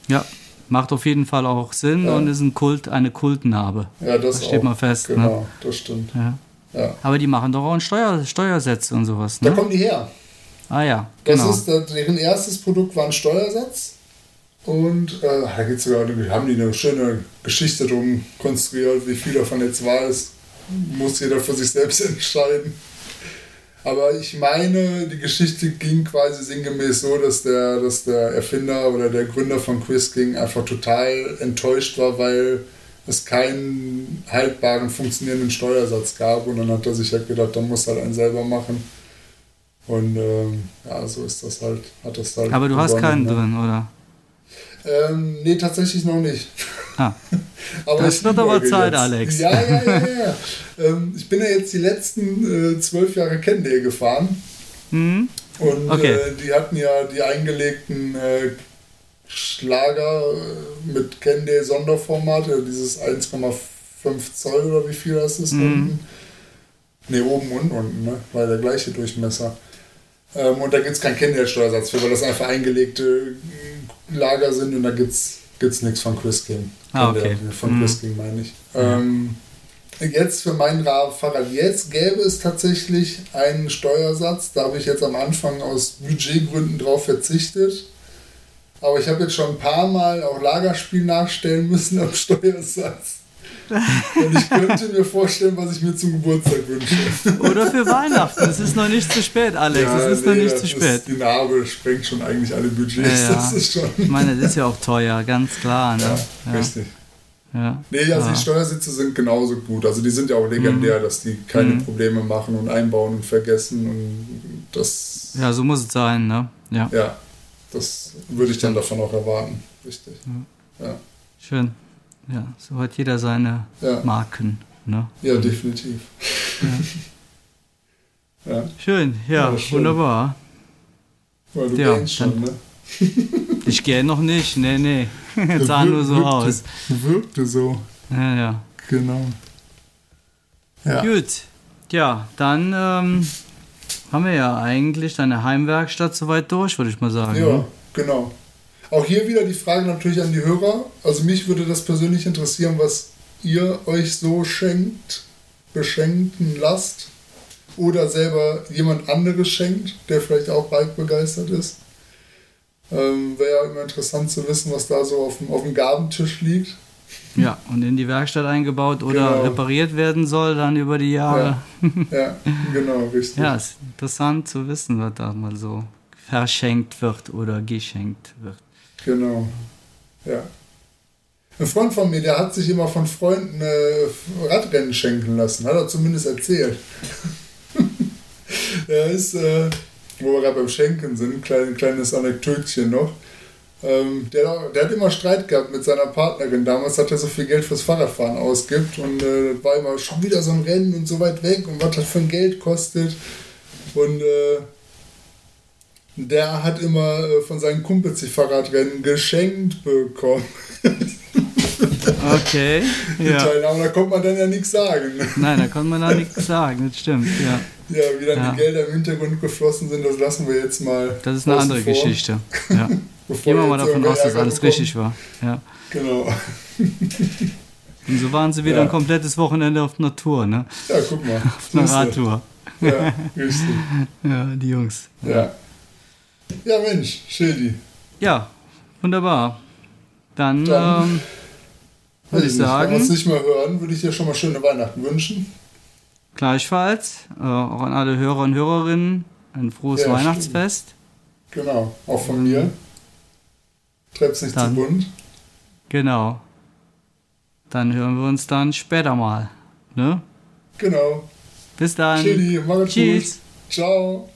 Ja, macht auf jeden Fall auch Sinn ja. und ist ein Kult, eine Kultnarbe. Ja, das, das steht auch. mal fest. Ne? Genau, ne? das stimmt. Ja. Ja. Aber die machen doch auch Steuer, Steuersätze und sowas. Ne? Da kommen die her. Ah ja, genau. Das ist, deren erstes Produkt war ein Steuersatz. Und äh, da gibt's sogar, haben die eine schöne Geschichte drum konstruiert, wie viel davon jetzt wahr ist. Muss jeder für sich selbst entscheiden. Aber ich meine, die Geschichte ging quasi sinngemäß so, dass der, dass der Erfinder oder der Gründer von Quiz King einfach total enttäuscht war, weil es keinen haltbaren, funktionierenden Steuersatz gab. Und dann hat er sich halt gedacht, dann muss halt einen selber machen. Und ähm, ja, so ist das halt. Hat das halt Aber du hast keinen ne? drin, oder? Ähm, nee, tatsächlich noch nicht. Ah. aber das wird aber Zeit, jetzt. Alex. Ja, ja, ja, ja. ähm, ich bin ja jetzt die letzten äh, zwölf Jahre Candle gefahren. Mhm. Und okay. äh, die hatten ja die eingelegten äh, Schlager äh, mit Candle Sonderformat, dieses 1,5 Zoll oder wie viel das ist mhm. unten. Ne, oben und unten, ne? Weil der gleiche Durchmesser. Ähm, und da gibt es keinen Candle-Steuersatz für, weil das einfach eingelegte Lager sind und da gibt es nichts von Chris King. Ah, okay. Von mhm. Chris King meine ich. Ähm, jetzt für meinen Fahrrad, jetzt gäbe es tatsächlich einen Steuersatz. Da habe ich jetzt am Anfang aus Budgetgründen drauf verzichtet. Aber ich habe jetzt schon ein paar Mal auch Lagerspiel nachstellen müssen am Steuersatz. Und ich könnte mir vorstellen, was ich mir zum Geburtstag wünsche. Oder für Weihnachten. Es ist noch nicht zu spät, Alex. Ja, es ist nee, noch nicht zu spät. Ist, die Narbe sprengt schon eigentlich alle Budgets. Ja, das ist schon. Ich meine, das ist ja auch teuer, ganz klar. Ne? Ja, Richtig. Ja. Nee, also die Steuersitze sind genauso gut. Also die sind ja auch legendär, mhm. dass die keine mhm. Probleme machen und einbauen und vergessen und das. Ja, so muss es sein, ne? Ja. Ja, das würde ich dann davon auch erwarten. Richtig. Ja. Schön. Ja, so hat jeder seine ja. Marken. Ne? Ja, definitiv. Ja. ja. Schön, ja, schön. wunderbar. Weil du ja, schon, ne? ich gehe noch nicht, nee, nee. Das sah nur so wirkte, aus. Wirkte so. Ja, ja. Genau. Ja. Gut, ja, dann ähm, haben wir ja eigentlich deine Heimwerkstatt soweit durch, würde ich mal sagen. Ja, ne? genau. Auch hier wieder die Frage natürlich an die Hörer. Also mich würde das persönlich interessieren, was ihr euch so schenkt, beschenken lasst oder selber jemand anderes schenkt, der vielleicht auch Bike begeistert ist. Ähm, Wäre ja immer interessant zu wissen, was da so auf dem, auf dem Gabentisch liegt. Ja, und in die Werkstatt eingebaut oder genau. repariert werden soll dann über die Jahre. Ja, ja genau, richtig. ja, ist interessant zu wissen, was da mal so verschenkt wird oder geschenkt wird. Genau. Ja. Ein Freund von mir, der hat sich immer von Freunden äh, Radrennen schenken lassen, hat er zumindest erzählt. er ist, äh, wo wir gerade beim Schenken sind, ein klein, kleines Anekdötchen noch. Ähm, der, der hat immer Streit gehabt mit seiner Partnerin. Damals hat er so viel Geld fürs Fahrradfahren ausgibt und äh, war immer schon wieder so ein Rennen und so weit weg und was das für ein Geld kostet. Und äh, der hat immer äh, von seinen Kumpels die Fahrradrennen geschenkt bekommen. Okay. ja. Teilnahme, da konnte man dann ja nichts sagen. Nein, da konnte man da nichts sagen, das stimmt, ja. Ja, wie dann ja. die Gelder im Hintergrund geflossen sind, das lassen wir jetzt mal. Das ist eine andere vor. Geschichte. Ja. Gehen wir mal davon aus, dass alles bekommen. richtig war. Ja. Genau. Und so waren sie wieder ja. ein komplettes Wochenende auf Natur, ne? Ja, guck mal. Auf einer Radtour. Ja, richtig. Ja, die Jungs. Ja. Ja, Mensch, Schildi. Ja, wunderbar. Dann, Dann ähm, würde ich sagen. Wenn wir uns nicht mehr hören, würde ich dir schon mal schöne Weihnachten wünschen. Gleichfalls, äh, auch an alle Hörer und Hörerinnen, ein frohes ja, Weihnachtsfest. Stimmt. Genau, auch von mir. Treib's nicht dann, zu bunt. Genau. Dann hören wir uns dann später mal. Ne? Genau. Bis dann. Chili, Tschüss. Ciao.